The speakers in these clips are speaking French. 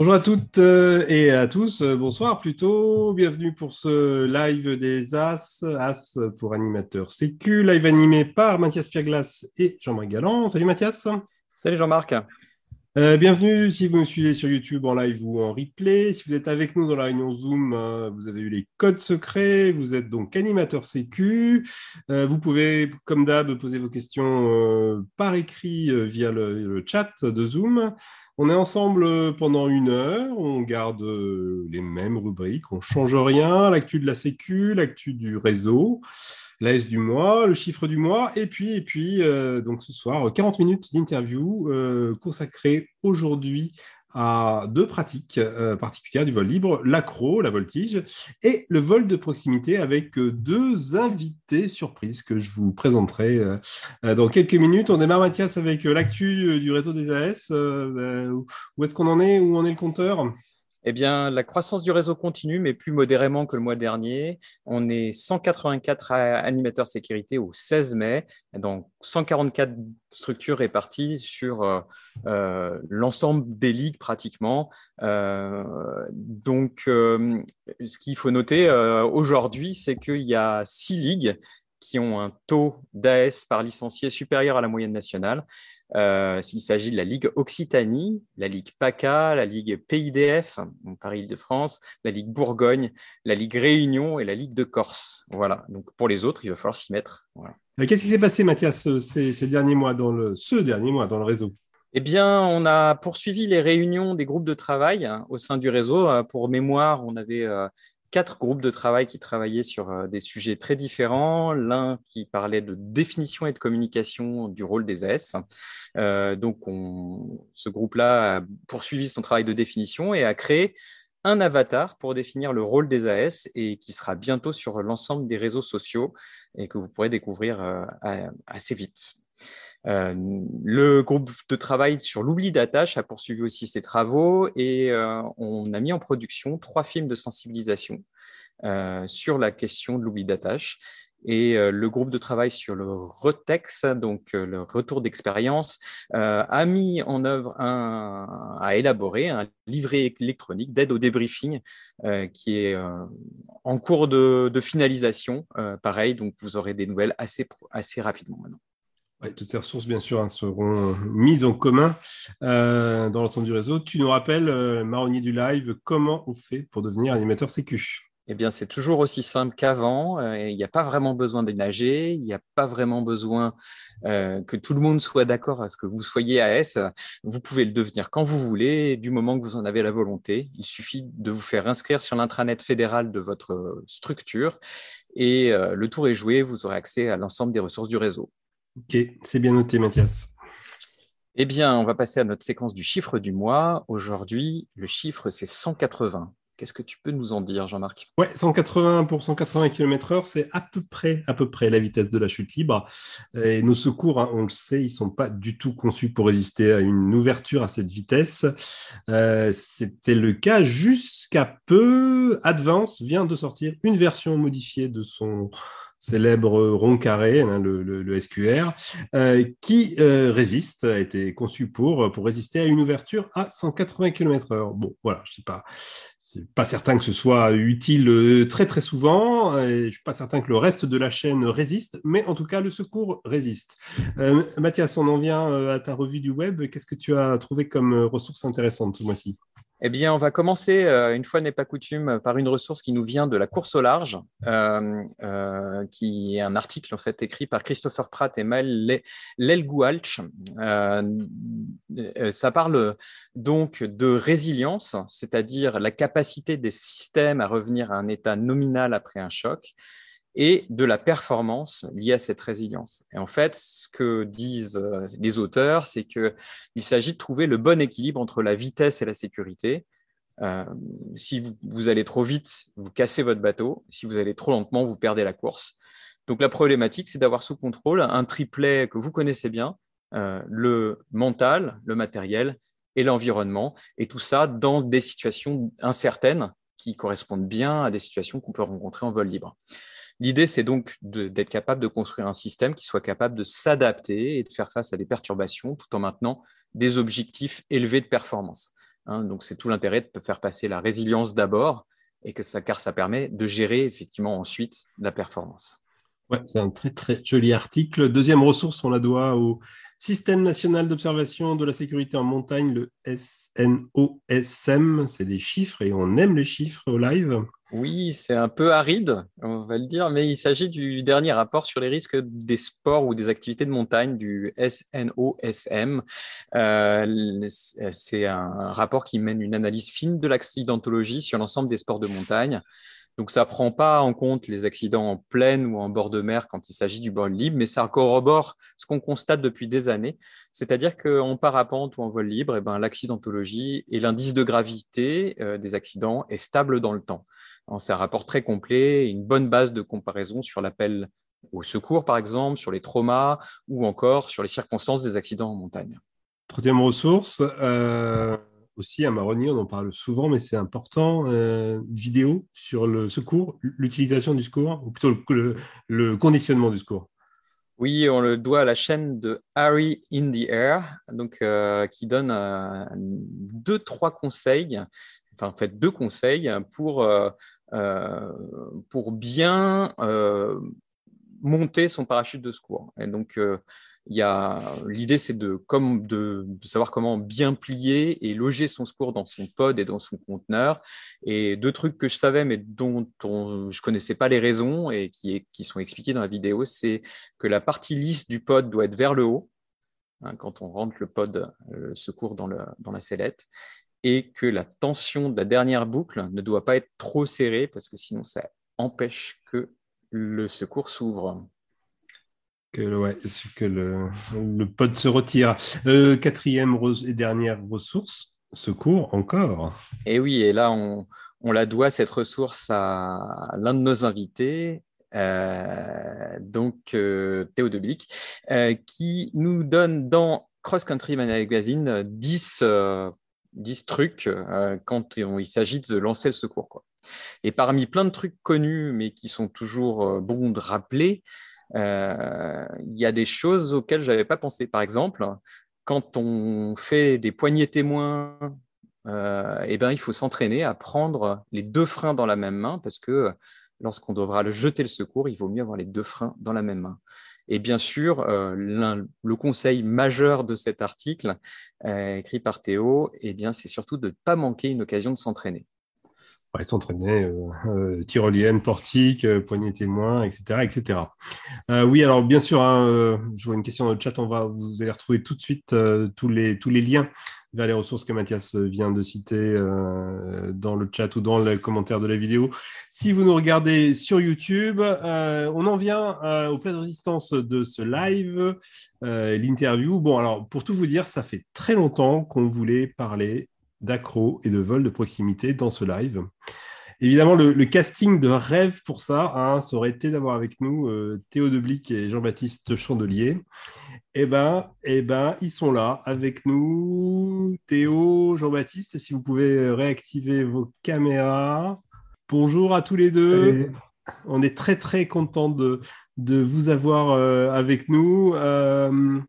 Bonjour à toutes euh, et à tous, euh, bonsoir plutôt, bienvenue pour ce live des As, As pour animateur sécu, live animé par Mathias Pierglas et Jean-Marc Galland. Salut Mathias. Salut Jean-Marc. Euh, bienvenue si vous me suivez sur YouTube en live ou en replay. Si vous êtes avec nous dans la réunion Zoom, vous avez eu les codes secrets. Vous êtes donc animateur sécu. vous pouvez, comme d'hab, poser vos questions par écrit via le, chat de Zoom. On est ensemble euh, pendant une heure, on garde euh, les mêmes rubriques, on ne change rien, l'actu de la sécu, l'actu du réseau, l'AS du mois, le chiffre du mois, et puis, et puis euh, donc ce soir, 40 minutes d'interview consacrées aujourd'hui à deux pratiques euh, particulières du vol libre, l'accro, la voltige, et le vol de proximité avec euh, deux invités surprises que je vous présenterai euh, dans quelques minutes. On démarre, Mathias, avec l'actu du réseau des AS. où est-ce qu'on en est? Où en est le compteur? Eh bien, la croissance du réseau continue, mais plus modérément que le mois dernier. On est 184 animateurs sécurité au 16 mai, donc 144 structures réparties sur euh, euh, l'ensemble des ligues pratiquement. Euh, donc, ce qu'il faut noter aujourd'hui, c'est qu'il y a six ligues qui ont un taux d'AS par licencié supérieur à la moyenne nationale. Euh, il s'agit de la Ligue Occitanie, la Ligue PACA, la Ligue PIDF, Paris-Île-de-France, la Ligue Bourgogne, la Ligue Réunion et la Ligue de Corse. Voilà. Donc pour les autres, il va falloir s'y mettre. Euh, qu'est-ce qui s'est passé, Mathias, euh, ces, derniers mois dans le, ce dernier mois dans le réseau? Eh bien, on a poursuivi les réunions des groupes de travail hein, au sein du réseau. Pour mémoire, on avait quatre groupes de travail qui travaillaient sur euh, des sujets très différents. L'un qui parlait de définition et de communication du rôle des AS. Euh, donc, ce groupe-là a poursuivi son travail de définition et a créé un avatar pour définir le rôle des AS et qui sera bientôt sur l'ensemble des réseaux sociaux et que vous pourrez découvrir euh, assez vite. Euh, le groupe de travail sur l'oubli d'attache a poursuivi aussi ses travaux et euh, on a mis en production trois films de sensibilisation euh, sur la question de l'oubli d'attache. Et le groupe de travail sur le RETEX, donc le retour d'expérience, a mis en œuvre, a élaboré un livret électronique d'aide au débriefing qui est en cours de, de finalisation. pareil, donc vous aurez des nouvelles assez, assez rapidement maintenant toutes ces ressources, bien sûr, hein, seront mises en commun euh, dans l'ensemble du réseau. Tu nous rappelles, euh, Marronnier du Live, comment on fait pour devenir animateur sécu? Eh bien, c'est toujours aussi simple qu'avant. Euh, il n'y a pas vraiment besoin de nager. Il n'y a pas vraiment besoin que tout le monde soit d'accord à ce que vous soyez AS. Vous pouvez le devenir quand vous voulez, du moment que vous en avez la volonté. Il suffit de vous faire inscrire sur l'intranet fédéral de votre structure et le tour est joué. Vous aurez accès à l'ensemble des ressources du réseau. Ok, c'est bien noté, Mathias. Eh bien, on va passer à notre séquence du chiffre du mois. Aujourd'hui, le chiffre, c'est 180. Qu'est-ce que tu peux nous en dire, Jean-Marc? Ouais, 180 pour 180 km/h, c'est à peu près, à peu près la vitesse de la chute libre. Et nos secours, hein, on le sait, ils ne sont pas du tout conçus pour résister à une ouverture à cette vitesse. Euh, c'était le cas jusqu'à peu. Advance vient de sortir une version modifiée de son célèbre rond carré, hein, le, SQR, euh, qui euh, résiste, a été conçu pour, résister à une ouverture à 180 km/h. Bon, voilà, je sais pas. C'est pas certain que ce soit utile euh, très très souvent. Et je suis pas certain que le reste de la chaîne résiste, mais en tout cas le secours résiste. Mathias, on en vient à ta revue du web. Qu'est-ce que tu as trouvé comme ressources intéressantes ce mois-ci? Eh bien, on va commencer, euh, une fois n'est pas coutume, par une ressource qui nous vient de la course au large, euh, euh, qui est un article en fait écrit par Christopher Pratt et Maël Lelgoualch. ça parle donc de résilience, c'est-à-dire la capacité des systèmes à revenir à un état nominal après un choc et de la performance liée à cette résilience. Et en fait, ce que disent euh, les auteurs, c'est qu'il s'agit de trouver le bon équilibre entre la vitesse et la sécurité. Euh, si vous, allez trop vite, vous cassez votre bateau. Si vous allez trop lentement, vous perdez la course. Donc la problématique, c'est d'avoir sous contrôle un triplet que vous connaissez bien, euh, le mental, le matériel et l'environnement, et tout ça dans des situations incertaines qui correspondent bien à des situations qu'on peut rencontrer en vol libre. L'idée, c'est donc d'être capable de construire un système qui soit capable de s'adapter et de faire face à des perturbations tout en maintenant des objectifs élevés de performance. Hein. donc, c'est tout l'intérêt de faire passer la résilience d'abord, et que car ça permet de gérer effectivement ensuite la performance. Ouais, c'est un très très joli article. Deuxième ressource, on la doit au Système national d'observation de la sécurité en montagne, le SNOSM. C'est des chiffres et on aime les chiffres au live. Oui, c'est un peu aride, on va le dire, mais il s'agit du dernier rapport sur les risques des sports ou des activités de montagne du SNOSM. Euh, c'est un rapport qui mène une analyse fine de l'accidentologie sur l'ensemble des sports de montagne. Donc, ça ne prend pas en compte les accidents en plaine ou en bord de mer quand il s'agit du vol libre, mais ça corrobore ce qu'on constate depuis des années. C'est-à-dire qu'en parapente ou en vol libre, eh ben, l'accidentologie et l'indice de gravité euh, des accidents est stable dans le temps. C'est un rapport très complet, une bonne base de comparaison sur l'appel au secours, par exemple, sur les traumas ou encore sur les circonstances des accidents en montagne. Troisième ressource, euh, aussi à Maroni, on en parle souvent, mais c'est important, euh, vidéo sur le secours, l'utilisation du secours, ou plutôt le, conditionnement du secours. Oui, on le doit à la chaîne de Harry in the Air, donc, euh, qui donne euh, deux, trois conseils, enfin en fait deux conseils pour, pour bien monter son parachute de secours. Et donc, l'idée, c'est de, comme de, savoir comment bien plier et loger son secours dans son pod et dans son conteneur. Et deux trucs que je savais, mais dont je je connaissais pas les raisons et qui, sont expliqués dans la vidéo, c'est que la partie lisse du pod doit être vers le haut hein, quand on rentre le pod le secours dans, dans la sellette et que la tension de la dernière boucle ne doit pas être trop serrée parce que sinon ça empêche que le secours s'ouvre que, ouais, que le, le pod se retire. Euh, quatrième et dernière ressource, secours encore. Et oui, et là, on, on la doit, cette ressource, à l'un de nos invités, euh, donc euh, Théo Deblic, euh, qui nous donne dans Cross Country Magazine 10, 10 trucs quand il s'agit de lancer le secours. Et parmi plein de trucs connus, mais qui sont toujours bons de rappeler, euh, il y a des choses auxquelles je n'avais pas pensé. Par exemple, quand on fait des poignées témoins, euh, eh ben, il faut s'entraîner à prendre les deux freins dans la même main parce que lorsqu'on devra le jeter le secours, il vaut mieux avoir les deux freins dans la même main. Et bien sûr, euh, le conseil majeur de cet article, écrit par Théo, eh bien, c'est surtout de ne pas manquer une occasion de s'entraîner ouais, s'entraîner, euh, euh, tyrolienne, portique, euh, poignée témoin, etc. etc. oui, alors bien sûr, hein, je vois une question dans le chat, on va, vous allez retrouver tout de suite tous, les, tous les liens vers les ressources que Mathias vient de citer dans le chat ou dans le commentaire de la vidéo. Si vous nous regardez sur YouTube, on en vient aux places de résistance de ce live, l'interview. Bon, alors pour tout vous dire, ça fait très longtemps qu'on voulait parler d'accro et de vol de proximité dans ce live. Évidemment, le, casting de rêve pour ça, hein, ça aurait été d'avoir avec nous euh, Théo Deblic et Jean-Baptiste Chandelier. Eh ben, eh ben, ils sont là avec nous. Théo, Jean-Baptiste, si vous pouvez réactiver vos caméras. Bonjour à tous les deux. On est très très content de, de vous avoir euh, avec nous. Euh,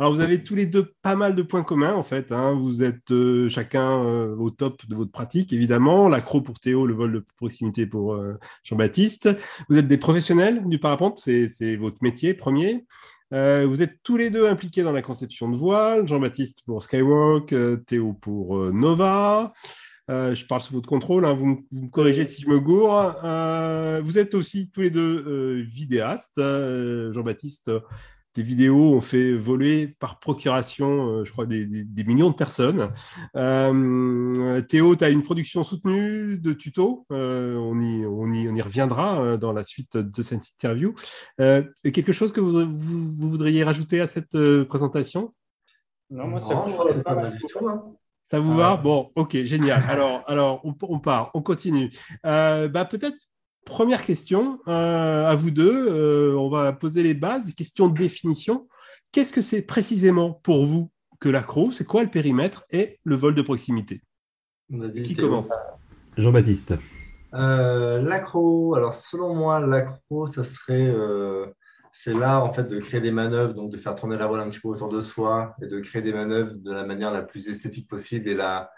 alors, vous avez tous les deux pas mal de points communs, en fait. Hein. Vous êtes euh, chacun euh, au top de votre pratique, évidemment. L'accro pour Théo, le vol de proximité pour euh, Jean-Baptiste. Vous êtes des professionnels du parapente, c'est votre métier premier. vous êtes tous les deux impliqués dans la conception de voile. Jean-Baptiste pour Skywalk, Théo pour Nova. je parle sous votre contrôle, hein. vous, vous, me corrigez si je me gourre. vous êtes aussi tous les deux vidéastes. Jean-Baptiste tes vidéos ont fait voler par procuration, euh, je crois, des, millions de personnes. Euh, Théo, tu as une production soutenue de tutos? Euh, on, y, on, y, on, y, reviendra dans la suite de cette interview. quelque chose que vous, voudriez rajouter à cette présentation? Non, moi, ça ne pas mal du tout. Hein. Ça vous va? Bon, ok, génial. Alors, alors on, on part, on continue. bah, Peut-être Première question euh, à vous deux. Euh, on va poser les bases. Question de définition. Qu'est-ce que c'est précisément pour vous que l'accro? C'est quoi le périmètre et le vol de proximité? Qui commence? Jean-Baptiste. Euh, l'accro, alors selon moi, l'accro, ça serait, c'est là en fait de créer des manœuvres, donc de faire tourner la voile un petit peu autour de soi et de créer des manœuvres de la manière la plus esthétique possible et la,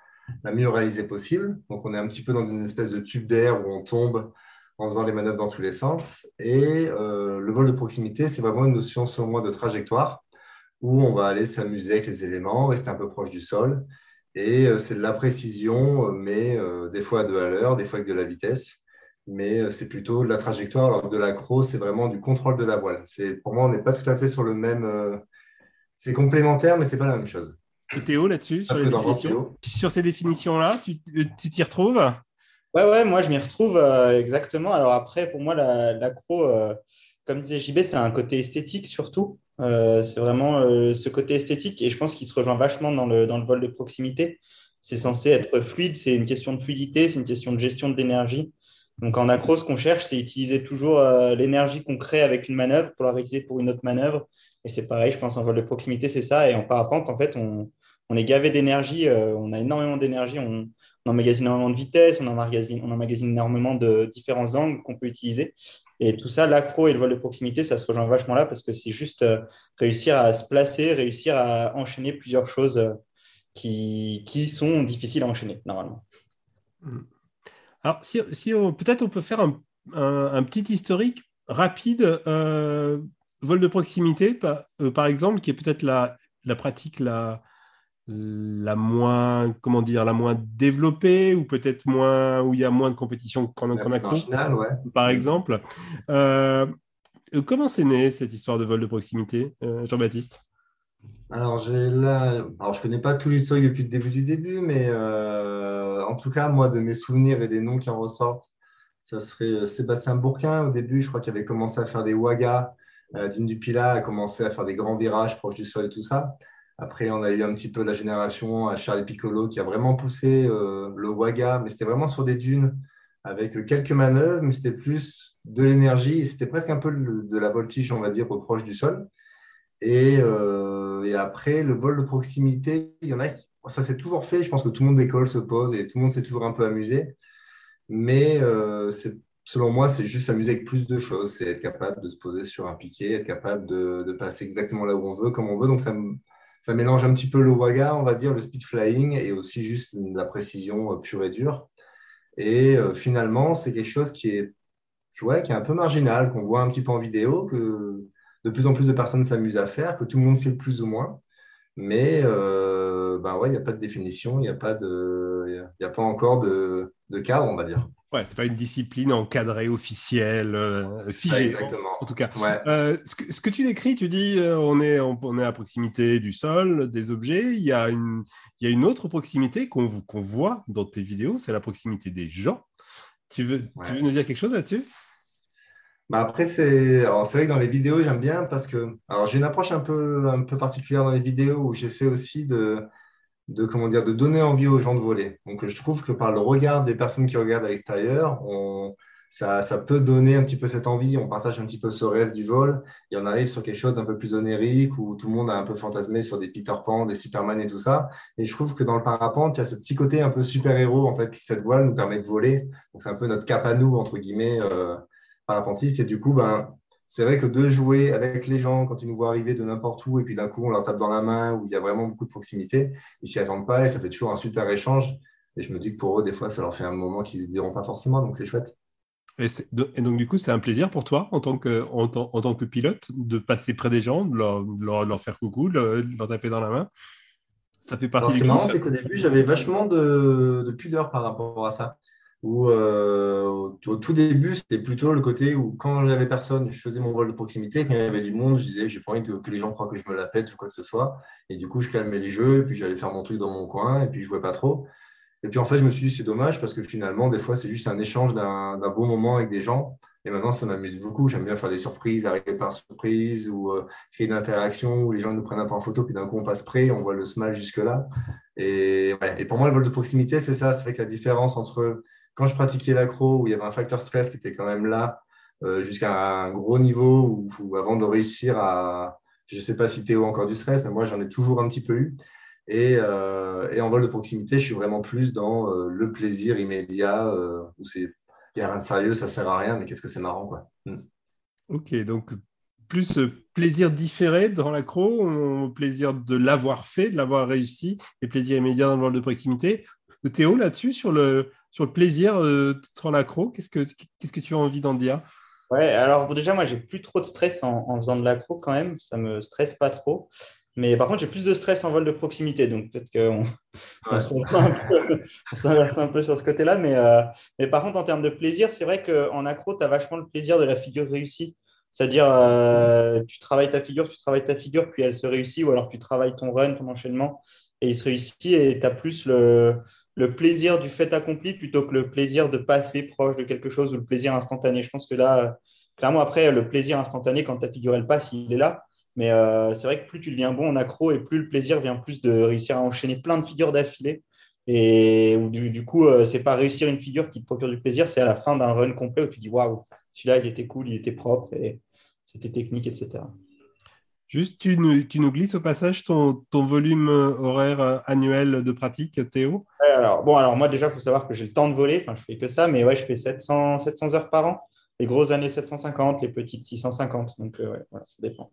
la mieux réalisée possible. Donc, on est un petit peu dans une espèce de tube d'air où on tombe en faisant les manœuvres dans tous les sens. Et euh, le vol de proximité, c'est vraiment une notion, selon moi, de trajectoire où on va aller s'amuser avec les éléments, rester un peu proche du sol. Et euh, c'est de la précision, mais euh, des fois à deux à l'heure, des fois avec de la vitesse. Mais c'est plutôt de la trajectoire, alors que de l'accro, c'est vraiment du contrôle de la voile. Pour moi, on n'est pas tout à fait sur le même. c'est complémentaire, mais ce n'est pas la même chose. Et Théo, là-dessus, sur, sur ces définitions-là, tu t'y retrouves? Ouais, ouais, moi je m'y retrouve euh, exactement. Alors après, pour moi, l'accro, euh, comme disait JB, c'est un côté esthétique surtout. Euh, c'est vraiment ce côté esthétique et je pense qu'il se rejoint vachement dans le, dans le vol de proximité. C'est censé être fluide, c'est une question de fluidité, c'est une question de gestion de l'énergie. Donc en accro, ce qu'on cherche, c'est utiliser toujours l'énergie qu'on crée avec une manœuvre pour la réaliser pour une autre manœuvre. Et c'est pareil, je pense en vol de proximité, c'est ça. Et en parapente, en fait, on, on est gavé d'énergie, on a énormément d'énergie, on, on emmagasine énormément de vitesse, on emmagasine, on emmagasine énormément de différents angles qu'on peut utiliser. Et tout ça, l'accro et le vol de proximité, ça se rejoint vachement là parce que c'est juste euh, réussir à se placer, réussir à enchaîner plusieurs choses euh, qui, qui sont difficiles à enchaîner normalement. Hmm. Alors, si, si peut-être on peut faire un, un, petit historique rapide, euh, vol de proximité, par, par exemple, qui est peut-être la, la pratique la, la moins, comment dire, la moins développée ou peut-être moins où il y a moins de compétition qu'en a accro, par exemple. Euh, comment c'est né cette histoire de vol de proximité, euh, Jean-Baptiste? Alors, j'ai là, alors je connais pas tout l'historique depuis le début du début, mais euh, en tout cas, moi, de mes souvenirs et des noms qui en ressortent, ça serait Sébastien Bourquin au début, je crois qu'il avait commencé à faire des wagas. Dune du Pilat a commencé à faire des grands virages proches du sol et tout ça. Après, on a eu un petit peu la génération à Charlie Piccolo qui a vraiment poussé euh, le Waga, mais c'était vraiment sur des dunes avec quelques manœuvres, mais c'était plus de l'énergie c'était presque un peu de la voltige, on va dire, proche du sol. Euh, et, après, le vol de proximité, il y en a ça s'est toujours fait. Je pense que tout le monde d'école se pose et tout le monde s'est toujours un peu amusé. Mais euh, selon moi, c'est juste s'amuser avec plus de choses. C'est être capable de se poser sur un piquet, être capable de, passer exactement là où on veut, comme on veut. Donc, ça ça mélange un petit peu le waga, on va dire, le speed flying et aussi juste la précision euh, pure et dure. Et euh, finalement, c'est quelque chose qui est, ouais, qui est un peu marginal, qu'on voit un petit peu en vidéo, que de plus en plus de personnes s'amusent à faire, que tout le monde fait plus ou moins. Mais euh, ben ouais, il n'y a pas de définition, il n'y a, pas de, a pas encore de, de cadre, on va dire. Ouais, c'est pas une discipline encadrée, officielle, euh, figée. exactement. En, tout cas, euh, ce, que, ce, que, tu décris, tu dis, euh, on est on, est à proximité du sol, des objets. Il y a une il y a une autre proximité qu'on voit dans tes vidéos, c'est la proximité des gens. Tu veux tu veux nous dire quelque chose là-dessus? Bah après, c'est vrai que dans les vidéos, j'aime bien parce que alors j'ai une approche un peu, un peu particulière dans les vidéos où j'essaie aussi de, de, comment dire, de donner envie aux gens de voler. Donc, je trouve que par le regard des personnes qui regardent à l'extérieur, ça, ça, peut donner un petit peu cette envie. On partage un petit peu ce rêve du vol et on arrive sur quelque chose d'un peu plus onérique où tout le monde a un peu fantasmé sur des Peter Pan, des Superman et tout ça. Et je trouve que dans le parapente, il y a ce petit côté un peu super-héros. En fait, cette voile nous permet de voler. Donc, c'est un peu notre cap à nous, entre guillemets, euh, parapentiste. Et du coup, ben, c'est vrai que de jouer avec les gens quand ils nous voient arriver de n'importe où et puis d'un coup on leur tape dans la main où il y a vraiment beaucoup de proximité, ils s'y attendent pas et ça fait toujours un super échange. Et je me dis que pour eux, des fois, ça leur fait un moment qu'ils ne diront pas forcément, donc c'est chouette. Et, donc, du coup, c'est un plaisir pour toi, en tant, que, en, tant que pilote, de passer près des gens, de leur, faire coucou, de leur taper dans la main? Ça fait partie Alors, Ce qui est marrant, c'est qu'au début, j'avais vachement de, de, pudeur par rapport à ça où euh, au, tout début, c'était plutôt le côté où quand j'avais personne, je faisais mon vol de proximité. Quand il y avait du monde, je disais, j'ai pas envie que les gens croient que je me la pète ou quoi que ce soit. Et du coup, je calmais les jeux, et puis j'allais faire mon truc dans mon coin, et puis je jouais pas trop. Et puis en fait, je me suis dit, c'est dommage parce que finalement, des fois, c'est juste un échange d'un bon moment avec des gens. Et maintenant, ça m'amuse beaucoup. J'aime bien faire des surprises, arriver par surprise ou euh, créer une interaction où les gens nous prennent un peu en photo, puis d'un coup, on passe près, on voit le smile jusque-là. Et, et pour moi, le vol de proximité, c'est ça. Ça fait que la différence entre quand je pratiquais l'accro, où il y avait un facteur stress qui était quand même là, euh, jusqu'à un gros niveau, où, avant de réussir à, je ne sais pas si Théo a encore du stress, mais moi j'en ai toujours un petit peu eu. Et, euh, en vol de proximité, je suis vraiment plus dans euh, le plaisir immédiat, où c'est, il n'y a rien de sérieux, ça ne sert à rien, mais qu'est-ce que c'est marrant. Quoi. Hmm. Ok, donc plus plaisir différé dans l'accro, plaisir de l'avoir fait, de l'avoir réussi, et plaisir immédiat dans le vol de proximité, Théo là-dessus, sur le, sur le plaisir euh, en accro. Qu'est-ce que, qu'est-ce que tu as envie d'en dire? Ouais, alors déjà, moi, j'ai plus trop de stress en, en faisant de l'accro quand même. Ça me stresse pas trop. Mais par contre, j'ai plus de stress en vol de proximité. Donc peut-être qu'on on s'inverse un, peu sur ce côté-là. Mais, euh, mais par contre, en termes de plaisir, c'est vrai qu'en accro, tu as vachement le plaisir de la figure réussie. C'est-à-dire, euh, tu travailles ta figure, tu travailles ta figure, puis elle se réussit, ou alors tu travailles ton run, ton enchaînement, et il se réussit, et tu as plus le, le plaisir du fait accompli plutôt que le plaisir de passer proche de quelque chose ou le plaisir instantané. Je pense que là, clairement, après, le plaisir instantané, quand ta figure elle passe, il est là. Mais euh, c'est vrai que plus tu deviens bon en accro et plus le plaisir vient plus de réussir à enchaîner plein de figures d'affilée. Et du, du coup, euh, c'est pas réussir une figure qui te procure du plaisir, c'est à la fin d'un run complet où tu dis waouh, celui-là il était cool, il était propre et c'était technique, etc. Juste, tu nous, tu nous, glisses au passage ton, ton, volume horaire annuel de pratique, Théo? Alors, Bon, alors moi déjà, il faut savoir que j'ai le temps de voler, enfin je fais que ça, mais ouais, je fais 700, 700 heures par an. Les grosses années 750, les petites 650, donc euh, ouais, voilà, ça dépend.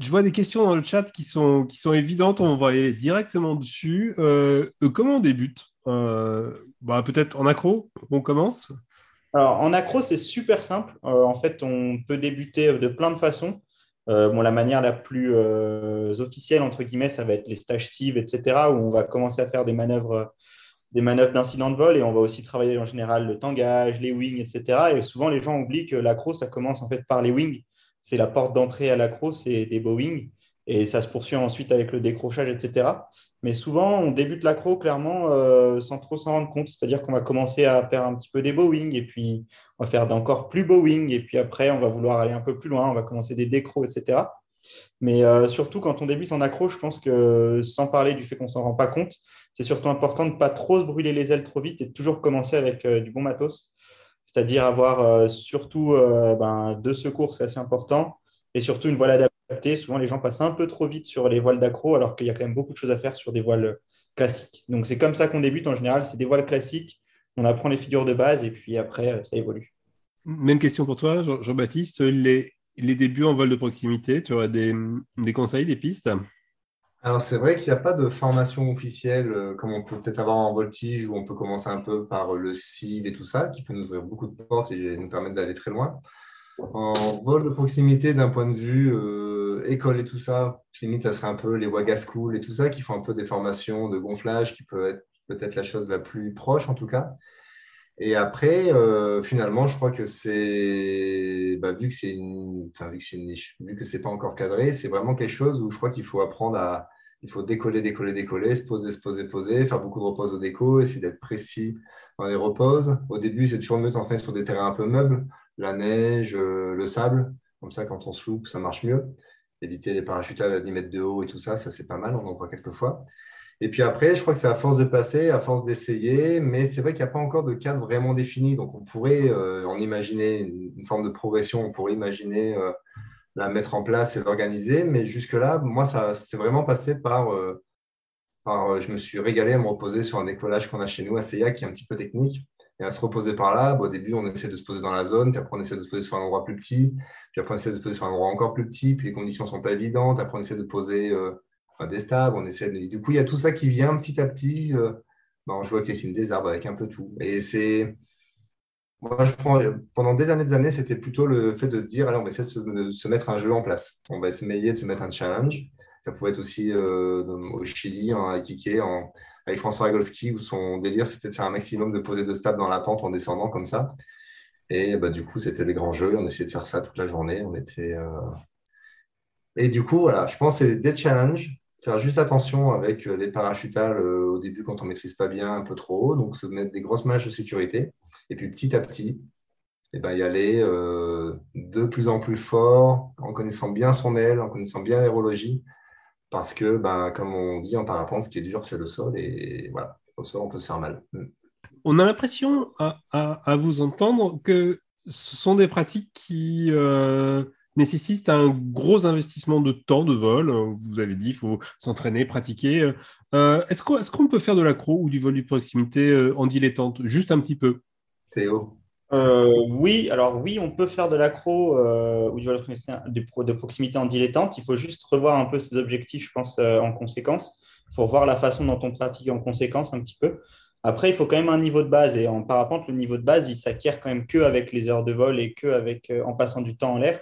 Je vois des questions dans le chat qui sont, qui sont évidentes, on va aller directement dessus. Euh, comment on débute? Euh, bah, Peut-être en accro, on commence Alors en accro, c'est super simple. Euh, en fait, on peut débuter de plein de façons. Euh, la manière la plus euh, officielle, entre guillemets, ça va être les stages cives, etc., où on va commencer à faire des manœuvres des manœuvres d'incident de vol et on va aussi travailler en général le tangage, les wings, etc. Et souvent, les gens oublient que l'accro, ça commence en fait par les wings c'est la porte d'entrée à l'accro, c'est des Boeing. Et ça se poursuit ensuite avec le décrochage, etc. Mais souvent, on débute l'accro clairement euh, sans trop s'en rendre compte. C'est-à-dire qu'on va commencer à faire un petit peu des Boeing et puis on va faire d'encore plus Boeing. Et puis après, on va vouloir aller un peu plus loin. On va commencer des décros, etc. Mais euh, surtout, quand on débute en accro, je pense que sans parler du fait qu'on ne s'en rend pas compte, c'est surtout important de ne pas trop se brûler les ailes trop vite et de toujours commencer avec euh, du bon matos c'est-à-dire avoir surtout ben, deux secours, c'est assez important, et surtout une voile adaptée. Souvent, les gens passent un peu trop vite sur les voiles d'accro, alors qu'il y a quand même beaucoup de choses à faire sur des voiles classiques. Donc, c'est comme ça qu'on débute en général, c'est des voiles classiques, on apprend les figures de base, et puis après, euh, ça évolue. Même question pour toi, Jean-Baptiste. Les, les, débuts en vol de proximité, tu aurais des, des conseils, des pistes? Alors c'est vrai qu'il n'y a pas de formation officielle euh, comme on peut peut-être avoir en voltige où on peut commencer un peu par le CIV et tout ça, qui peut nous ouvrir beaucoup de portes et nous permettre d'aller très loin. En vol de proximité, d'un point de vue euh, école et tout ça, limite ça serait un peu les Waga School et tout ça, qui font un peu des formations de gonflage, qui peut être peut-être la chose la plus proche en tout cas. Et après, euh, finalement, je crois que c'est, bah, vu que c'est une, enfin, vu que c'est une niche, vu que c'est pas encore cadré, c'est vraiment quelque chose où je crois qu'il faut apprendre à, il faut décoller, décoller, décoller, se poser, se poser, poser, faire beaucoup de repose au déco, essayer d'être précis dans les reposes. Au début, c'est toujours mieux de s'entraîner sur des terrains un peu meubles, la neige, euh, le sable. Comme ça, quand on se ça marche mieux. Éviter les parachutages à 10 mètres de haut et tout ça, ça c'est pas mal, on en voit quelques fois. Et puis après, je crois que c'est à force de passer, à force d'essayer, mais c'est vrai qu'il n'y a pas encore de cadre vraiment défini. Donc on pourrait euh, en imaginer une, forme de progression, on pourrait imaginer euh, la mettre en place et l'organiser, mais jusque-là, moi, ça c'est vraiment passé par, par, Je me suis régalé à me reposer sur un décollage qu'on a chez nous à Seiya, qui est un petit peu technique, et à se reposer par là. au début, on essaie de se poser dans la zone, puis après, on essaie de se poser sur un endroit plus petit, puis après, on essaie de se poser sur un endroit encore plus petit, puis les conditions ne sont pas évidentes, après, on essaie de poser des stables, on essaie de... Du coup, il y a tout ça qui vient petit à petit. Euh, ben, on joue avec les signes des arbres, avec un peu tout. Et c'est. Moi, pendant des années des années, c'était plutôt le fait de se dire, allez, on va essayer de se, mettre un jeu en place. On va essayer de se mettre un challenge. Ça pouvait être aussi euh, au Chili, en Iquique, en... avec François Ragolski, où son délire, c'était de faire un maximum de poser de stables dans la pente en descendant comme ça. Et bah, du coup, c'était des grands jeux. On essayait de faire ça toute la journée. On était. Euh, et du coup, voilà, je pense que c'est des challenges faire juste attention avec euh, les parachutales euh, au début quand on ne maîtrise pas bien un peu trop haut, donc se mettre des grosses mages de sécurité, et puis petit à petit, et eh ben, y aller de plus en plus fort, en connaissant bien son aile, en connaissant bien l'aérologie, parce que, ben, comme on dit en parapente, ce qui est dur, c'est le sol, et voilà, au sol, on peut se faire mal. Mm. On a l'impression, à, à, vous entendre, que ce sont des pratiques qui nécessite un gros investissement de temps de vol. Vous avez dit, il faut s'entraîner, pratiquer. Euh, est-ce qu'on peut faire de l'accro ou du vol de proximité euh, en dilettante? Juste un petit peu. Théo euh, oui, alors oui, on peut faire de l'accro ou du vol de proximité en dilettante. Il faut juste revoir un peu ses objectifs, je pense, en conséquence. faut voir la façon dont on pratique en conséquence un petit peu. Après, il faut quand même un niveau de base. Et en parapente, le niveau de base, il s'acquiert quand même que avec les heures de vol et que avec, euh, en passant du temps en l'air.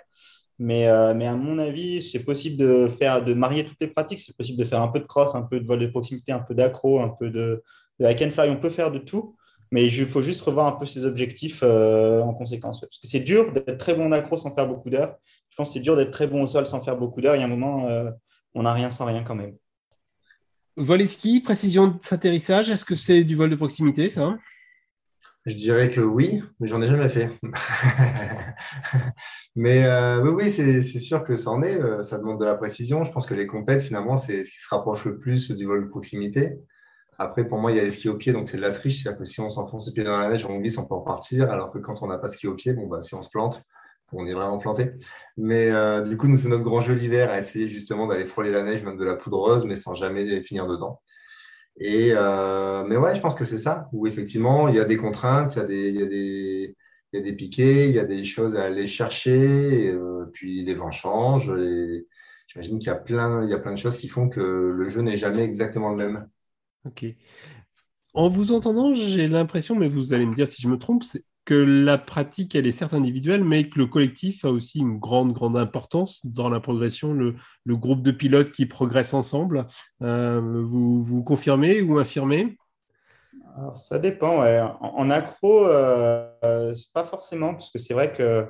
Mais, euh, mais, à mon avis, c'est possible de, faire, de marier toutes les pratiques. C'est possible de faire un peu de cross, un peu de vol de proximité, un peu d'accro, un peu de, de hack and fly. On peut faire de tout. Mais il faut juste revoir un peu ses objectifs euh, en conséquence. Parce que c'est dur d'être très bon en accro sans faire beaucoup d'heures. Je pense que c'est dur d'être très bon au sol sans faire beaucoup d'heures. Il y a un moment, on n'a rien sans rien quand même. Vol et ski, précision d'atterrissage, est-ce que c'est du vol de proximité, ça? Je dirais que oui, mais j'en ai jamais fait. mais euh, oui, oui c'est sûr que ça en est. Euh, ça demande de la précision. Je pense que les compètes, finalement, c'est ce qui se rapproche le plus du vol de proximité. Après, pour moi, il y a les skis au pied, donc c'est de la triche. C'est-à-dire que si on s'enfonce les pieds dans la neige, on glisse, on peut repartir. Alors que quand on n'a pas de ski au pied, bon, bah, si on se plante, on est vraiment planté. Mais euh, du coup, nous, c'est notre grand jeu l'hiver à essayer justement d'aller frôler la neige, même de la poudreuse, mais sans jamais finir dedans. Et, euh, mais ouais, je pense que c'est ça, où effectivement, il y a des contraintes, il y a des, il y a des, il y a des piquets, il y a des choses à aller chercher, euh, puis les vents changent. J'imagine qu'il y, y a plein de choses qui font que le jeu n'est jamais exactement le même. Ok. En vous entendant, j'ai l'impression, mais vous allez me dire si je me trompe, que la pratique, elle est certes individuelle, mais que le collectif a aussi une grande, grande importance dans la progression, le, groupe de pilotes qui progressent ensemble. Euh, vous, vous confirmez ou affirmez Ça dépend. En, accro, euh, pas forcément, parce que c'est vrai que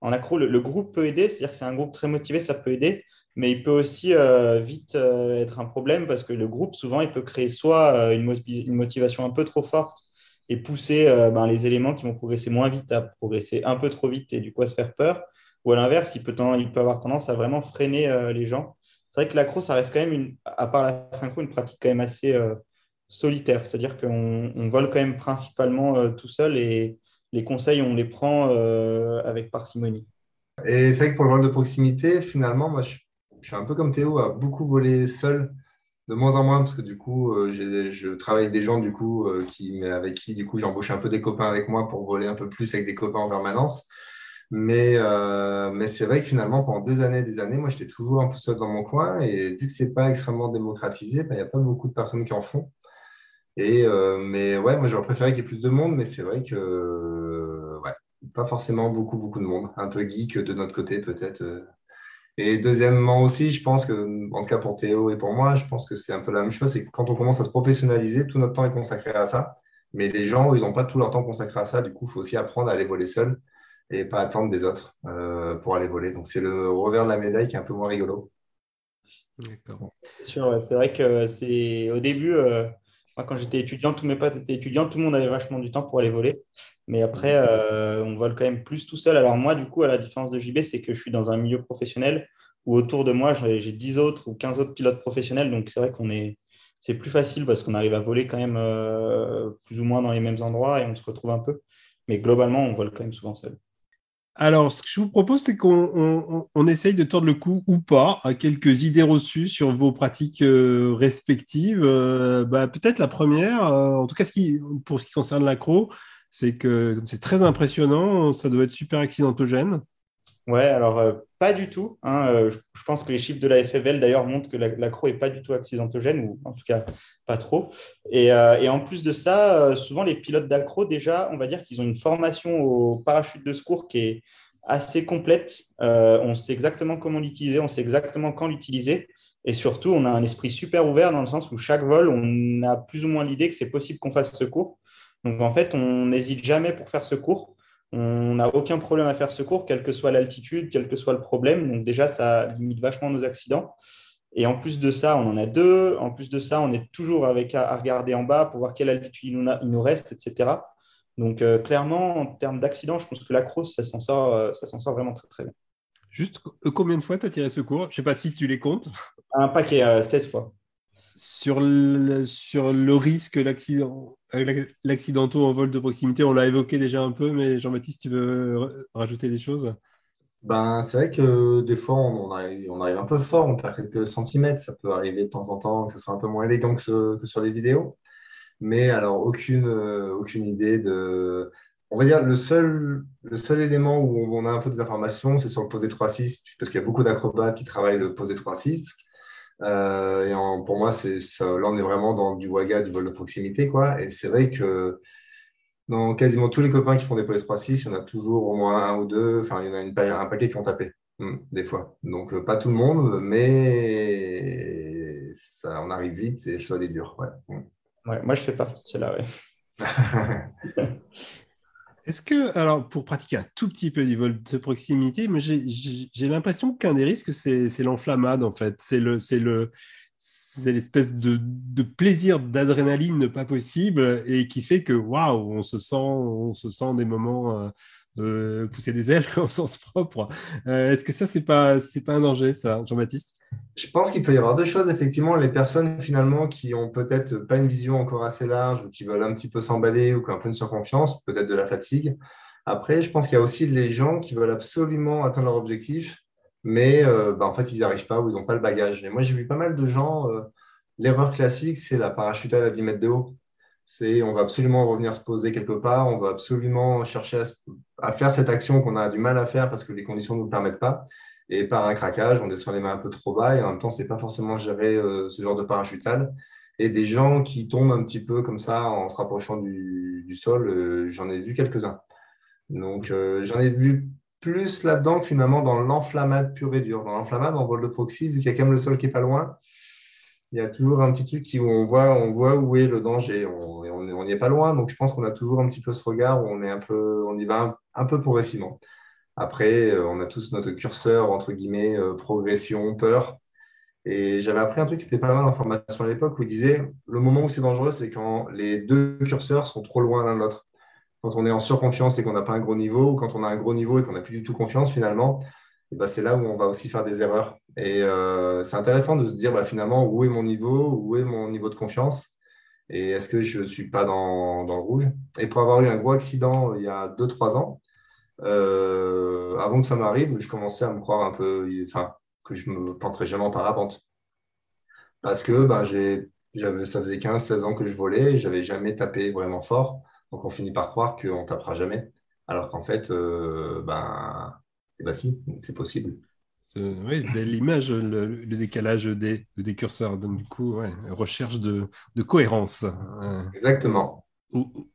accro, le, groupe peut aider, c'est-à-dire que c'est un groupe très motivé, ça peut aider, mais il peut aussi euh, vite euh, être un problème parce que le groupe, souvent, il peut créer soit une motivation un peu trop forte et pousser euh, ben, les éléments qui vont progresser moins vite à progresser un peu trop vite et du coup à se faire peur. Ou à l'inverse, il peut, il peut avoir tendance à vraiment freiner euh, les gens. C'est vrai que l'accro, ça reste quand même, une, à part la synchro, une pratique quand même assez euh, solitaire. C'est-à-dire qu'on on vole quand même principalement tout seul et les conseils, on les prend avec parcimonie. Et c'est vrai que pour le vol de proximité, finalement, moi, je, je, suis un peu comme Théo, à beaucoup voler seul de moins en moins parce que du coup, euh, je travaille avec des gens du coup euh, qui, avec qui du coup j'embauche un peu des copains avec moi pour voler un peu plus avec des copains en permanence. Mais, euh, mais c'est vrai que finalement, pendant des années des années, moi, j'étais toujours un peu seul dans mon coin. Et vu que c'est pas extrêmement démocratisé, ben, il n'y a pas beaucoup de personnes qui en font. Et, mais ouais, moi, j'aurais préféré qu'il y ait plus de monde. Mais c'est vrai que, pas forcément beaucoup, beaucoup de monde. Un peu geek de notre côté, peut-être. Et deuxièmement aussi, je pense que, en tout cas pour Théo et pour moi, je pense que c'est un peu la même chose, c'est que quand on commence à se professionnaliser, tout notre temps est consacré à ça. Mais les gens, ils n'ont pas tout leur temps consacré à ça. Du coup, il faut aussi apprendre à aller voler seul et pas attendre des autres euh, pour aller voler. Donc, c'est le revers de la médaille qui est un peu moins rigolo. D'accord. C'est vrai que c'est au début, euh, quand j'étais étudiant, tous mes potes étaient étudiants, tout le monde avait vachement du temps pour aller voler. Mais après, euh, on vole quand même plus tout seul. Alors moi, du coup, à la différence de JB, c'est que je suis dans un milieu professionnel où autour de moi, j'ai 10 autres ou 15 autres pilotes professionnels. Donc c'est vrai qu'on est, c'est plus facile parce qu'on arrive à voler quand même euh, plus ou moins dans les mêmes endroits et on se retrouve un peu. Mais globalement, on vole quand même souvent seul. Alors, ce que je vous propose, c'est qu'on essaye de tordre le cou ou pas à quelques idées reçues sur vos pratiques euh, respectives. Euh, bah, peut-être la première, euh, en tout cas pour ce qui concerne l'accro, c'est que c'est très impressionnant, ça doit être super accidentogène. Ouais, alors euh, pas du tout. Hein, euh, je, pense que les chiffres de la FFL d'ailleurs montrent que l'accro n'est pas du tout accidentogène, ou en tout cas pas trop. Et, euh, en plus de ça, souvent les pilotes d'accro, déjà, on va dire qu'ils ont une formation au parachute de secours qui est assez complète. on sait exactement comment l'utiliser, on sait exactement quand l'utiliser. Et surtout, on a un esprit super ouvert dans le sens où chaque vol, on a plus ou moins l'idée que c'est possible qu'on fasse secours. Donc en fait, on n'hésite jamais pour faire secours. On n'a aucun problème à faire secours, quelle que soit l'altitude, quel que soit le problème. Donc déjà, ça limite vachement nos accidents. Et en plus de ça, on en a deux. En plus de ça, on est toujours avec à, regarder en bas pour voir quelle altitude il nous, reste, etc. Donc euh, clairement, en termes d'accidents, je pense que la crosse, ça s'en sort, euh, ça s'en sort vraiment très très bien. Juste euh, combien de fois tu as tiré secours? Je ne sais pas si tu les comptes. Un paquet, 16 fois. Sur le, sur le risque, l'accident, l'accidentaux en vol de proximité, on l'a évoqué déjà un peu, mais Jean-Baptiste, tu veux rajouter des choses? Ben, C'est vrai que des fois, on arrive, un peu fort, on perd quelques centimètres. Ça peut arriver de temps en temps que ce soit un peu moins élégant que, sur les vidéos. Mais alors, aucune, aucune idée de. On va dire le seul, le seul élément où on a un peu des informations, c'est sur le posé 3-6, parce qu'il y a beaucoup d'acrobates qui travaillent le posé 3-6. Et pour moi, c'est là, on est vraiment dans du waga, du vol de proximité. Quoi. Et c'est vrai que dans quasiment tous les copains qui font des polis 3-6, il y en a toujours au moins un ou deux, enfin, il y en a une, un paquet qui ont tapé, hmm, des fois. Donc, pas tout le monde, mais ça, on arrive vite et le sol est dur. Ouais. Hmm. Ouais, moi, je fais partie de cela, ouais. Est-ce que, alors, pour pratiquer un tout petit peu du vol de proximité, j'ai l'impression qu'un des risques, c'est l'enflammade, en fait. C'est le, le, l'espèce de, de, plaisir d'adrénaline pas possible et qui fait que, waouh, on se sent, on se sent des moments euh, de pousser des ailes au sens propre. Euh, est-ce que ça, c'est pas, pas un danger, ça, Jean-Baptiste? Je pense qu'il peut y avoir deux choses. Effectivement, les personnes finalement qui ont peut-être pas une vision encore assez large ou qui veulent un petit peu s'emballer ou qui ont un peu une surconfiance, peut-être de la fatigue. Après, je pense qu'il y a aussi les gens qui veulent absolument atteindre leur objectif, mais euh, bah, en fait, ils n'y arrivent pas ou ils n'ont pas le bagage. Et moi, j'ai vu pas mal de gens. Euh, l'erreur classique, c'est la parachutale à 10 mètres de haut c'est on va absolument revenir se poser quelque part, on va absolument chercher à, faire cette action qu'on a du mal à faire parce que les conditions ne nous permettent pas. Et par un craquage, on descend les mains un peu trop bas et en même temps, ce n'est pas forcément gérer euh, ce genre de parachutal. Et des gens qui tombent un petit peu comme ça en se rapprochant du, sol, euh, j'en ai vu quelques-uns. Donc, euh, j'en ai vu plus là-dedans que finalement dans l'enflammade pure et dure. Dans l'enflammade, en vol de proxy, vu qu'il y a quand même le sol qui n'est pas loin, il y a toujours un petit truc où on voit, on voit où est le danger. On n'y est pas loin, donc je pense qu'on a toujours un petit peu ce regard où on, est un peu, on y va un, peu progressivement. Après, euh, on a tous notre curseur, entre guillemets, euh, progression, peur. Et j'avais appris un truc qui était pas mal en formation à l'époque où il disait le moment où c'est dangereux, c'est quand les deux curseurs sont trop loin l'un de l'autre. Quand on est en surconfiance et qu'on n'a pas un gros niveau, ou quand on a un gros niveau et qu'on n'a plus du tout confiance, finalement, bah, c'est là où on va aussi faire des erreurs. Et euh, c'est intéressant de se dire bah, finalement où est mon niveau, où est mon niveau de confiance? Et est-ce que je ne suis pas dans, dans, le rouge? Et pour avoir eu un gros accident il y a 2-3 ans, euh, avant que ça m'arrive, je commençais à me croire un peu, enfin, que je me planterais jamais en parapente. Parce que ben, ça faisait 15-16 ans que je volais n'avais jamais tapé vraiment fort. Donc on finit par croire qu'on tapera jamais. Alors qu'en fait, euh, ben, eh ben si, c'est possible. Oui, belle image, le, décalage des, des, curseurs. Donc, du coup, ouais, recherche de, de cohérence. Hein. Exactement.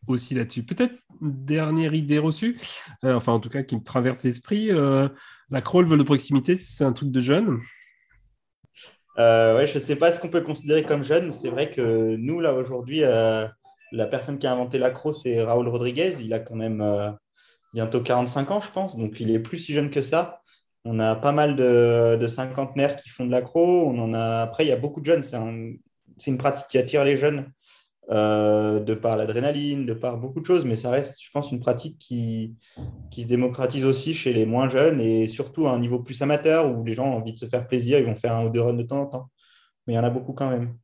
aussi là-dessus. Peut-être une dernière idée reçue, euh, enfin en tout cas qui me traverse l'esprit. Euh, la crawl vol de proximité, c'est un truc de jeune euh, ouais, Je ne sais pas ce qu'on peut considérer comme jeune. C'est vrai que nous, là, aujourd'hui, la personne qui a inventé l'accro, c'est Raoul Rodriguez. Il a quand même bientôt 45 ans, je pense. Donc, il est plus si jeune que ça. On a pas mal de, cinquantenaires qui font de l'accro. A... Après, il y a beaucoup de jeunes. C'est une pratique qui attire les jeunes euh, de par l'adrénaline, de par beaucoup de choses. Mais ça reste, je pense, une pratique qui, qui se démocratise aussi chez les moins jeunes et surtout à un niveau plus amateur où les gens ont envie de se faire plaisir. Ils vont faire un ou deux runs de temps en temps. Mais il y en a beaucoup quand même.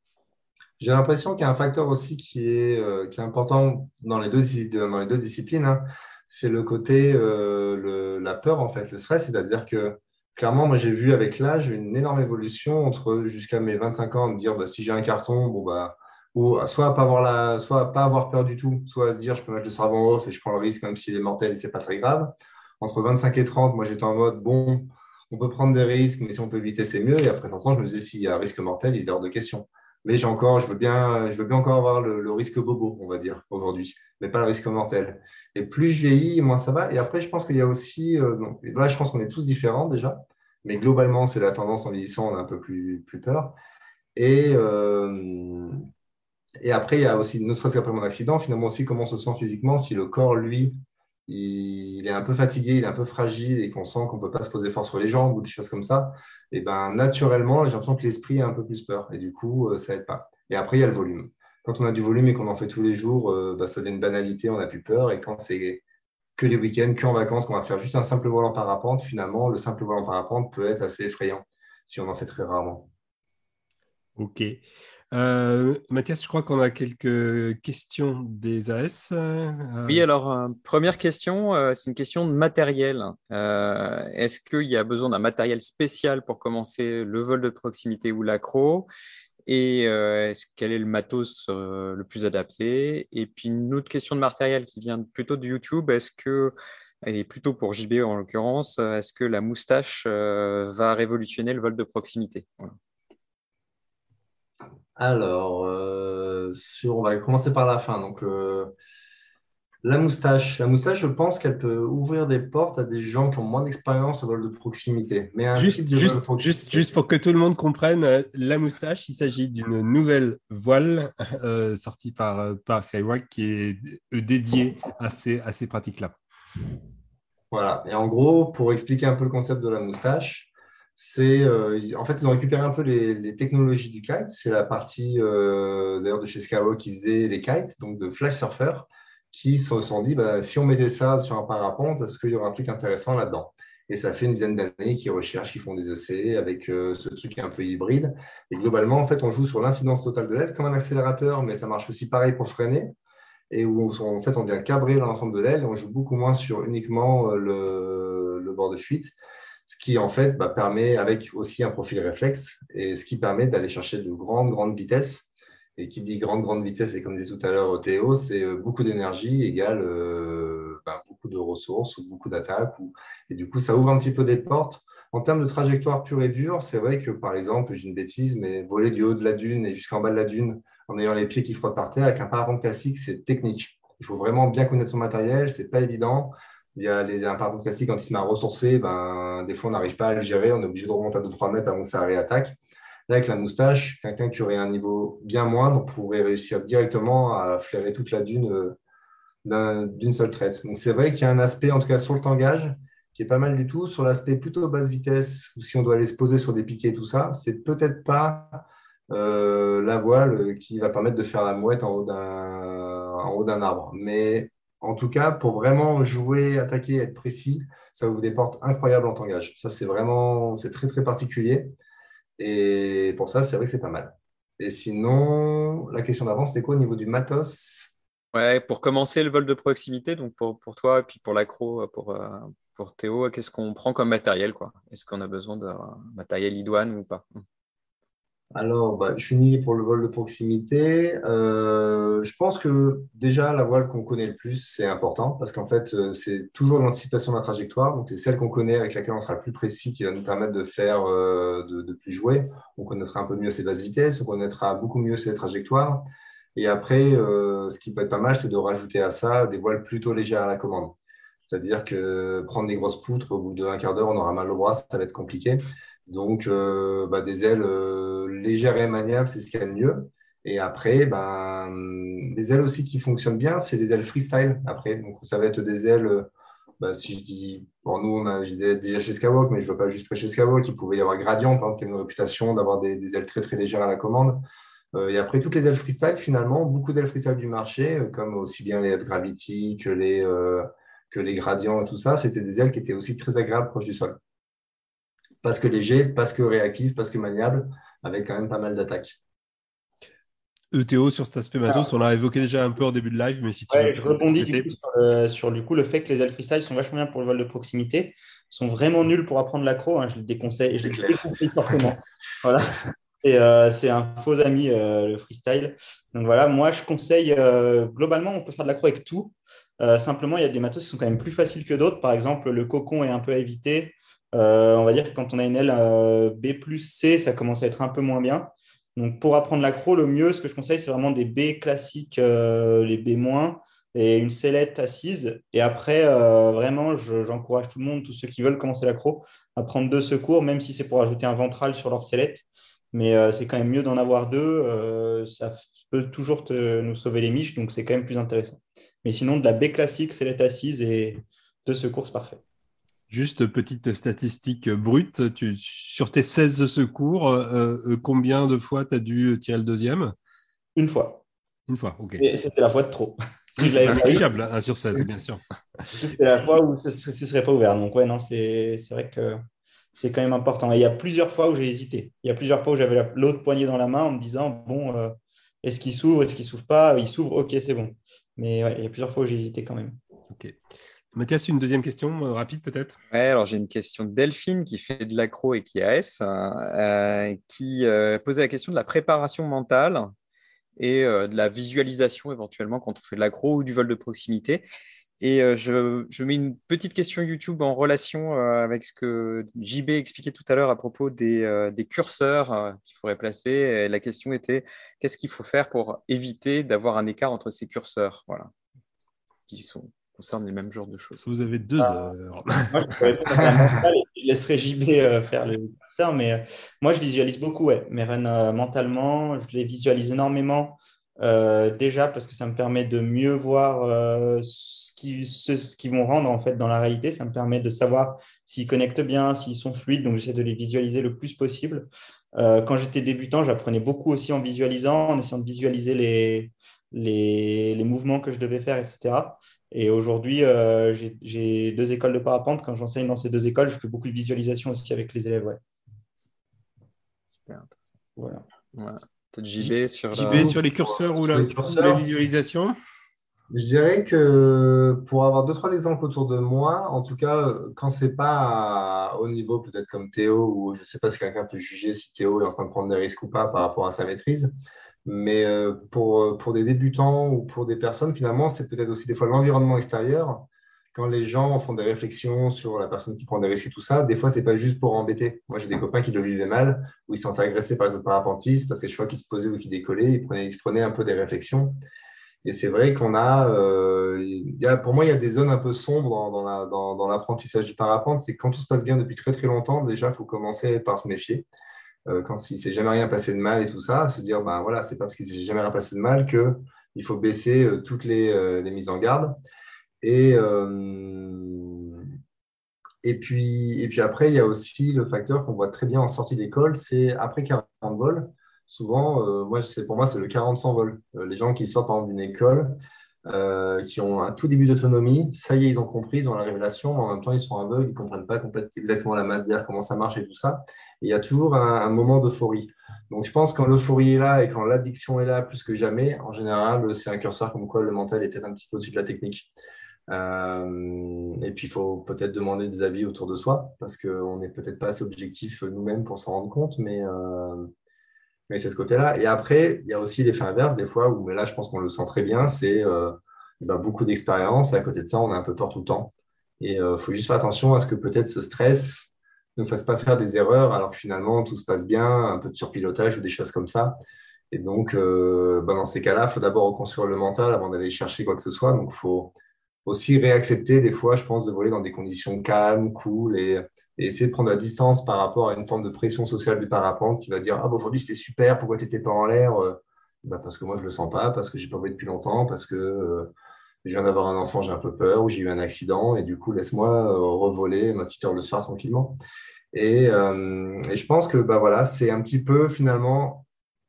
J'ai l'impression qu'il y a un facteur aussi qui est, euh, qui est important dans les deux, dans les deux disciplines. Hein c'est le côté, euh, la peur en fait, le stress. C'est-à-dire que clairement, moi j'ai vu avec l'âge une énorme évolution entre jusqu'à mes 25 ans, me dire bah, si j'ai un carton, bon bah, ou soit pas avoir la, soit pas avoir peur du tout, soit se dire je peux mettre le cerveau off et je prends le risque même s'il est mortel c'est pas très grave. Entre 25 et 30, moi j'étais en mode bon, on peut prendre des risques, mais si on peut éviter, c'est mieux. Et après 30 ans, je me disais s'il y a un risque mortel, il est hors de question. Mais j'ai encore, je veux bien, je veux bien encore avoir le, risque bobo, on va dire, aujourd'hui, mais pas le risque mortel. Et plus je vieillis, moins ça va. Et après, je pense qu'il y a aussi, euh, là, je pense qu'on est tous différents déjà, mais globalement, c'est la tendance en vieillissant, on a un peu plus, plus peur. Et, euh, et après, il y a aussi, ne serait-ce qu'après mon accident, finalement aussi comment on se sent physiquement, si le corps, lui, il, est un peu fatigué, il est un peu fragile et qu'on sent qu'on ne peut pas se poser fort sur les jambes ou des choses comme ça, et ben naturellement, j'ai l'impression que l'esprit a un peu plus peur. Et du coup, euh, ça aide pas. Et après, il y a le volume. Quand on a du volume et qu'on en fait tous les jours, euh, bah, ça devient une banalité, on n'a plus peur. Et quand c'est que les week-ends, qu'en vacances, qu'on va faire juste un simple vol en parapente, finalement, le simple vol en parapente peut être assez effrayant si on en fait très rarement. Ok. Euh, Mathias, je crois qu'on a quelques questions des AS. Euh, oui, alors, euh, première question, c'est une question de matériel. Est-ce qu'il y a besoin d'un matériel spécial pour commencer le vol de proximité ou l'accro? Et quel est le matos le plus adapté? Et puis, une autre question de matériel qui vient plutôt de YouTube, est-ce que, et plutôt pour JB en l'occurrence, est-ce que la moustache va révolutionner le vol de proximité? Alors, sur, on va commencer par la fin. Donc, la moustache. La moustache, je pense qu'elle peut ouvrir des portes à des gens qui ont moins d'expérience au vol de proximité. Mais juste, juste, pour que tout le monde comprenne, euh, la moustache, il s'agit d'une nouvelle voile euh, sortie par, euh, par Skywalk qui est dédiée à ces, à ces pratiques-là. Voilà. Et en gros, pour expliquer un peu le concept de la moustache, c'est en fait ils ont récupéré un peu les, technologies du kite. C'est la partie d'ailleurs de chez Skywalk qui faisait les kites, donc de flash surfer qui se sont dit, bah, si on mettait ça sur un parapente, est-ce qu'il y aura un truc intéressant là-dedans? Et ça fait une dizaine d'années qu'ils recherchent, qu'ils font des essais avec euh, ce truc un peu hybride. Et globalement, en fait, on joue sur l'incidence totale de l'aile comme un accélérateur, mais ça marche aussi pareil pour freiner. Et où en fait, on vient cabrer l'ensemble de l'aile on joue beaucoup moins sur uniquement euh, le, bord de fuite ce qui en fait bah, permet, avec aussi un profil réflexe, et ce qui permet d'aller chercher de grandes, grandes vitesses et qui dit grande, grande vitesse, et comme disait tout à l'heure Théo, c'est euh, beaucoup d'énergie égale euh, ben, beaucoup de ressources ou beaucoup d'attaques. Et du coup, ça ouvre un petit peu des portes. En termes de trajectoire pure et dure, c'est vrai que, par exemple, j'ai une bêtise, mais voler du haut de la dune et jusqu'en bas de la dune en ayant les pieds qui frottent par terre avec un parapente classique, c'est technique. Il faut vraiment bien connaître son matériel, c'est pas évident. Il y a les, un parapente classique, quand il se met à ressourcer, ben, des fois, on n'arrive pas à le gérer, on est obligé de remonter à 2-3 mètres avant que ça réattaque avec la moustache, quelqu'un qui aurait un niveau bien moindre pourrait réussir directement à flairer toute la dune euh, d'une seule traite. Donc c'est vrai qu'il y a un aspect, en tout cas sur le tangage, qui est pas mal du tout. Sur l'aspect plutôt basse vitesse, ou si on doit aller se poser sur des piquets, tout ça, c'est peut-être pas euh, la voile qui va permettre de faire la mouette en haut d'un arbre. Mais en tout cas, pour vraiment jouer, attaquer, être précis, ça ouvre des portes incroyables en tangage. Ça, c'est vraiment, très, très particulier. Et pour ça, c'est vrai que c'est pas mal. Et sinon, la question d'avant, c'était quoi au niveau du matos? Ouais, pour commencer le vol de proximité, donc pour, toi et puis pour l'accro, pour, euh, pour Théo, qu'est-ce qu'on prend comme matériel Est-ce qu'on a besoin de matériel idoine ou pas? Alors, bah, je finis pour le vol de proximité. Euh, je pense que déjà, la voile qu'on connaît le plus, c'est important parce qu'en fait, euh, c'est toujours l'anticipation de la trajectoire. Donc, c'est celle qu'on connaît avec laquelle on sera le plus précis qui va nous permettre de faire, euh, de, plus jouer. On connaîtra un peu mieux ses bases vitesses, on connaîtra beaucoup mieux ses trajectoires. Et après, ce qui peut être pas mal, c'est de rajouter à ça des voiles plutôt légères à la commande. C'est-à-dire que prendre des grosses poutres, au bout d'un quart d'heure, on aura mal au bras, ça va être compliqué. Donc, euh, bah, des ailes euh, légères et maniables, c'est ce qu'il y a de mieux. Et après, ben, des ailes aussi qui fonctionnent bien, c'est les ailes freestyle. Après, donc ça va être des ailes. Euh, bah, si je dis, pour nous, on a déjà chez Skywalk, mais je ne veux pas juste chez Skywalk. Il pouvait y avoir Gradient, par exemple, qui a une réputation d'avoir des, ailes très très légères à la commande. et après, toutes les ailes freestyle, finalement, beaucoup d'ailes freestyle du marché, comme aussi bien les ailes Gravity que les, que les gradients et tout ça, c'était des ailes qui étaient aussi très agréables proches du sol parce que léger, parce que réactif, parce que maniable, avec quand même pas mal d'attaques. ETO sur cet aspect matos, on l'a évoqué déjà un peu au début de live, mais si tu je rebondis du coup, sur, le, coup, le fait que les ailes freestyle sont vachement bien pour le vol de proximité, sont vraiment nuls pour apprendre l'accro. Hein, je les déconseille, je les déconseille fortement. voilà. Et euh, c'est un faux ami, euh, le freestyle. Donc voilà, moi je conseille, euh, globalement, on peut faire de l'accro avec tout. simplement, il y a des matos qui sont quand même plus faciles que d'autres. Par exemple, le cocon est un peu à éviter. Euh, on va dire que quand on a une aile euh, B plus C, ça commence à être un peu moins bien. Donc pour apprendre l'accro, le mieux, ce que je conseille, c'est vraiment des B classiques, euh, les B- et une sellette assise. Et après, vraiment, j'encourage tout le monde, tous ceux qui veulent commencer l'accro, à prendre deux secours, même si c'est pour ajouter un ventral sur leur sellette. Mais c'est quand même mieux d'en avoir deux. ça peut toujours nous sauver les miches, donc c'est quand même plus intéressant. Mais sinon, de la B classique, sellette assise et deux secours, c'est parfait. Juste petite statistique brute, sur tes 16 secours, euh, euh, combien de fois tu as dû tirer le deuxième? Une fois. Une fois, ok. Et c'était la fois de trop. Si c'est négligeable, 1 sur 16, bien sûr. C'était la fois où ce ne serait pas ouvert. Donc, ouais, non, c'est vrai que c'est quand même important. Et il y a plusieurs fois où j'ai hésité. Il y a plusieurs fois où j'avais l'autre poignée dans la main en me disant, bon, euh, est-ce qu'il s'ouvre, est-ce qu'il ne s'ouvre pas? Il s'ouvre, ok, c'est bon. Mais ouais, il y a plusieurs fois où j'ai hésité quand même. Ok. Mathias, une deuxième question euh, rapide peut-être? Alors j'ai une question de Delphine qui fait de l'accro et qui est AS, euh, qui euh, posait la question de la préparation mentale et de la visualisation éventuellement quand on fait de l'accro ou du vol de proximité. Et euh, je, mets une petite question YouTube en relation euh, avec ce que JB expliquait tout à l'heure à propos des, euh, curseurs qu'il faudrait placer. la question était qu'est-ce qu'il faut faire pour éviter d'avoir un écart entre ces curseurs? Voilà, qui sont, concernent les mêmes genres de choses. Vous avez deux ah. heures. Moi, je, laisserai JB faire le curseur, mais moi, je visualise beaucoup. Ouais. Mes mentalement, je les visualise énormément. déjà parce que ça me permet de mieux voir ce, qu'ils vont rendre en fait dans la réalité. Ça me permet de savoir s'ils connectent bien, s'ils sont fluides. Donc, j'essaie de les visualiser le plus possible. Euh, quand j'étais débutant, j'apprenais beaucoup aussi en visualisant, en essayant de visualiser les, les, mouvements que je devais faire, etc. Et aujourd'hui, euh, j'ai deux écoles de parapente. Quand j'enseigne dans ces deux écoles, je fais beaucoup de visualisation aussi avec les élèves. Ouais. Super intéressant. Voilà. Peut-être JB sur, JB sur les curseurs ou la, la visualisation je dirais que pour avoir deux, trois exemples autour de moi, en tout cas, quand c'est pas au niveau peut-être comme Théo, ou je ne sais pas si quelqu'un peut juger si Théo est en train de prendre des risques ou pas par rapport à sa maîtrise, mais euh, pour, pour des débutants ou pour des personnes, finalement, c'est peut-être aussi des fois l'environnement extérieur. Quand les gens font des réflexions sur la personne qui prend des risques et tout ça, des fois, c'est pas juste pour embêter. Moi, j'ai des copains qui le vivaient mal, où ils se sentaient agressés par les autres parapentistes parce que je fois qu'ils se posaient ou qu'ils décollaient, ils, prenaient, ils se prenaient un peu des réflexions. Et c'est vrai qu'on a, euh, pour moi, il y a des zones un peu sombres dans, l'apprentissage du parapente. C'est quand tout se passe bien depuis très très longtemps, déjà, il faut commencer par se méfier. Euh, quand il ne s'est jamais rien passé de mal et tout ça, se dire, ben voilà, c'est pas parce qu'il ne s'est jamais rien passé de mal qu'il faut baisser euh, toutes les, les, mises en garde. Et, puis, et puis après, il y a aussi le facteur qu'on voit très bien en sortie d'école, c'est après 40 vols, souvent, euh, moi, pour moi, c'est le 40 sans vol. Euh, les gens qui sortent d'une école, euh, qui ont un tout début d'autonomie, ça y est, ils ont compris, ils ont la révélation, mais en même temps, ils sont aveugles, ils ne comprennent pas exactement la masse d'air, comment ça marche et tout ça. Il y a toujours un, moment d'euphorie. Donc, je pense que quand l'euphorie est là et quand l'addiction est là plus que jamais, en général, c'est un curseur comme quoi le mental est peut-être un petit peu au-dessus de la technique. et puis, il faut peut-être demander des avis autour de soi, parce qu'on n'est peut-être pas assez objectif nous-mêmes pour s'en rendre compte, mais mais c'est ce côté-là. Et après, il y a aussi l'effet inverse, des fois, où mais là, je pense qu'on le sent très bien, c'est euh, bah, beaucoup d'expérience. À côté de ça, on a un peu peur tout le temps. Et il euh, faut juste faire attention à ce que peut-être ce stress ne fasse pas faire des erreurs, alors que finalement, tout se passe bien, un peu de surpilotage ou des choses comme ça. Et donc, bah, dans ces cas-là, il faut d'abord reconstruire le mental avant d'aller chercher quoi que ce soit. Donc, il faut aussi réaccepter des fois, je pense, de voler dans des conditions calmes, cool et essayer de prendre la distance par rapport à une forme de pression sociale du parapente qui va dire Ah, bah, aujourd'hui c'était super, pourquoi tu n'étais pas en l'air? Bah, Parce que moi je ne le sens pas, parce que j'ai pas volé depuis longtemps, parce que euh, je viens d'avoir un enfant, j'ai un peu peur, ou j'ai eu un accident, et du coup laisse-moi euh, revoler ma petite heure le soir tranquillement. Et, et je pense que bah, voilà, c'est un petit peu finalement,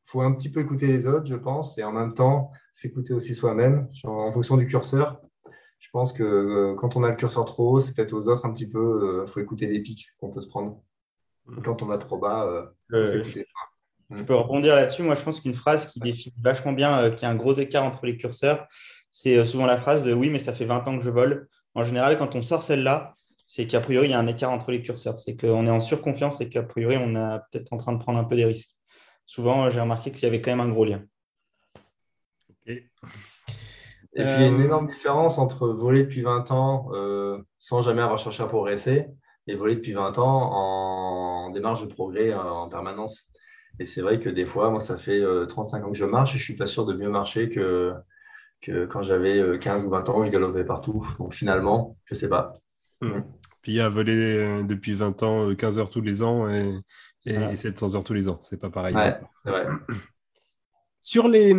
il faut un petit peu écouter les autres, je pense, et en même temps s'écouter aussi soi-même en fonction du curseur je pense que euh, quand on a le curseur trop haut, c'est peut-être aux autres un petit peu, il euh, faut écouter les pics qu'on peut se prendre. Mm. quand on a trop bas, euh, je peux rebondir là-dessus. Moi, je pense qu'une phrase qui définit vachement bien qu'il y a un gros écart entre les curseurs, c'est souvent la phrase de oui, mais ça fait 20 ans que je vole. En général, quand on sort celle-là, c'est qu'a priori, il y a un écart entre les curseurs. C'est qu'on est en surconfiance et qu'a priori, on est peut-être en train de prendre un peu des risques. Souvent, j'ai remarqué qu'il y avait quand même un gros lien. Ok. Et puis, il y a une euh, énorme différence entre voler depuis 20 ans euh, sans jamais avoir cherché à progresser et voler depuis 20 ans en démarche de progrès euh, en permanence. Et c'est vrai que des fois, moi, ça fait 35 ans que je marche et je suis pas sûr de mieux marcher que, que quand j'avais 15 ou 20 ans, où je galopais partout. Donc finalement, je sais pas. Hmm. Puis il y a volé depuis 20 ans 15 heures tous les ans et, et 700 heures tous les ans. C'est pas pareil. Ouais, vrai. Sur les,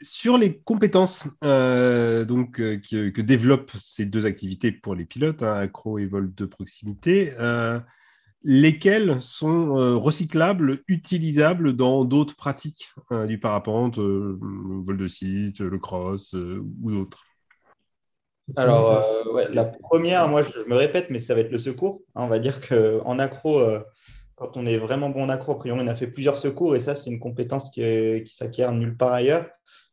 sur les compétences euh, donc, euh, que, développent ces deux activités pour les pilotes, hein, accro et vol de proximité, euh, lesquelles sont recyclables, utilisables dans d'autres pratiques du parapente, le vol de site, le cross ou d'autres Alors, la première, moi je me répète, mais ça va être le secours. Hein, on va dire qu'en accro, quand on est vraiment bon en accro, a priori, on a fait plusieurs secours et ça, c'est une compétence qui, qui s'acquiert nulle part ailleurs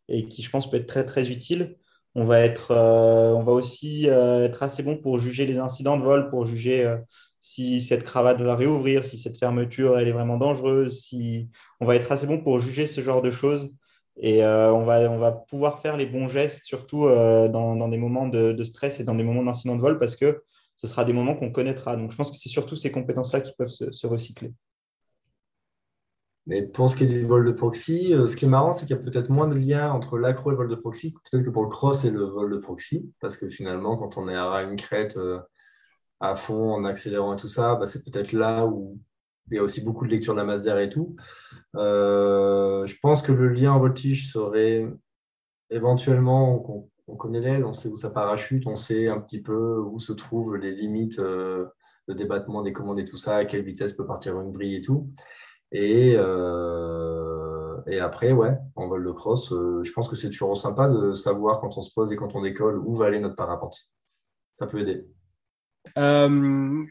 et qui, je pense, peut être très, très utile. On va, être, euh, on va aussi euh, être assez bon pour juger les incidents de vol, pour juger euh, si cette cravate va réouvrir, si cette fermeture elle est vraiment dangereuse. Si... On va être assez bon pour juger ce genre de choses Et on, va, on va pouvoir faire les bons gestes, surtout dans, des moments de, stress et dans des moments d'incident de vol, parce que ce sera des moments qu'on connaîtra. Donc, je pense que c'est surtout ces compétences-là qui peuvent se, recycler. Mais pour ce qui est du vol de proxy, ce qui est marrant, c'est qu'il y a peut-être moins de lien entre l'accro et le vol de proxy, peut-être que pour le cross et le vol de proxy, parce que finalement, quand on est à une crête à fond, en accélérant et tout ça, bah, c'est peut-être là où il y a aussi beaucoup de lecture de la masse d'air et tout. Euh, je pense que le lien en voltige serait éventuellement, on, connaît l'aile, on sait où ça parachute, on sait un petit peu où se trouvent les limites euh, de débattement des commandes et tout ça, à quelle vitesse peut partir une brille et tout. Et, euh, et après, ouais, en vol de cross, je pense que c'est toujours sympa de savoir quand on se pose et quand on décolle où va aller notre parapente. Ça peut aider. Euh,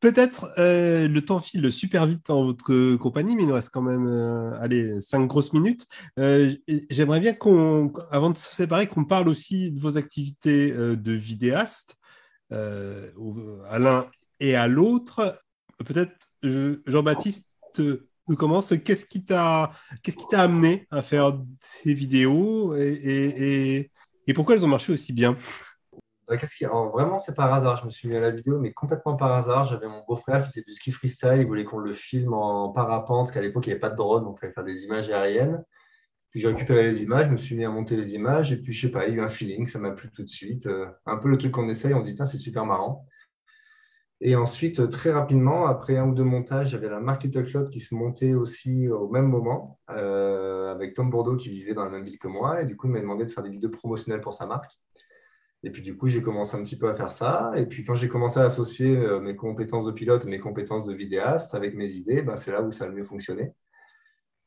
peut-être euh, le temps file super vite en votre compagnie, mais il nous reste quand même euh, allez, cinq grosses minutes. J'aimerais bien qu'on, avant de se séparer, qu'on parle aussi de vos activités de vidéaste à l'un et à l'autre. Peut-être Jean-Baptiste commence. Qu'est-ce qui t'a t'a amené à faire ces vidéos et pourquoi elles ont marché aussi bien? Bah, vraiment, c'est par hasard. Je me suis mis à la vidéo, mais complètement par hasard. J'avais mon beau-frère qui faisait du ski freestyle. Il voulait qu'on le filme en parapente, parce qu'à l'époque, il n'y avait pas de drone, donc il fallait faire des images aériennes. Puis j'ai récupéré les images, je me suis mis à monter les images, et puis je sais pas, il y a eu un feeling, ça m'a plu tout de suite. Euh, un peu le truc qu'on essaye, on dit, c'est super marrant. Et ensuite, très rapidement, après un ou deux montages, j'avais la marque Little Cloud qui se montait aussi au même moment, euh, avec Tom Bordeaux qui vivait dans la même ville que moi. Et du coup, il m'a demandé de faire des vidéos promotionnelles pour sa marque. Et puis du coup, j'ai commencé un petit peu à faire ça. Et puis quand j'ai commencé à associer euh, mes compétences de pilote mes compétences de vidéaste avec mes idées, ben, c'est là où ça a le mieux fonctionné.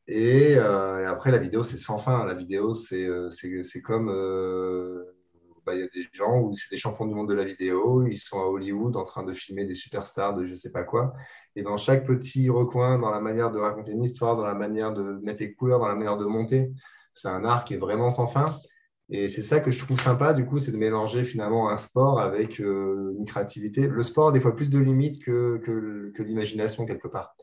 Euh, et, après, la vidéo, c'est sans fin. La vidéo, c'est euh, comme... Bah, il y a des gens où c'est des champions du monde de la vidéo, ils sont à Hollywood en train de filmer des superstars de je sais pas quoi. Et dans chaque petit recoin, dans la manière de raconter une histoire, dans la manière de mettre les couleurs, dans la manière de monter, c'est un art qui est vraiment sans fin. Et c'est ça que je trouve sympa, du coup, c'est de mélanger finalement un sport avec euh, une créativité. Le sport a des fois plus de limites que, que, l'imagination quelque part.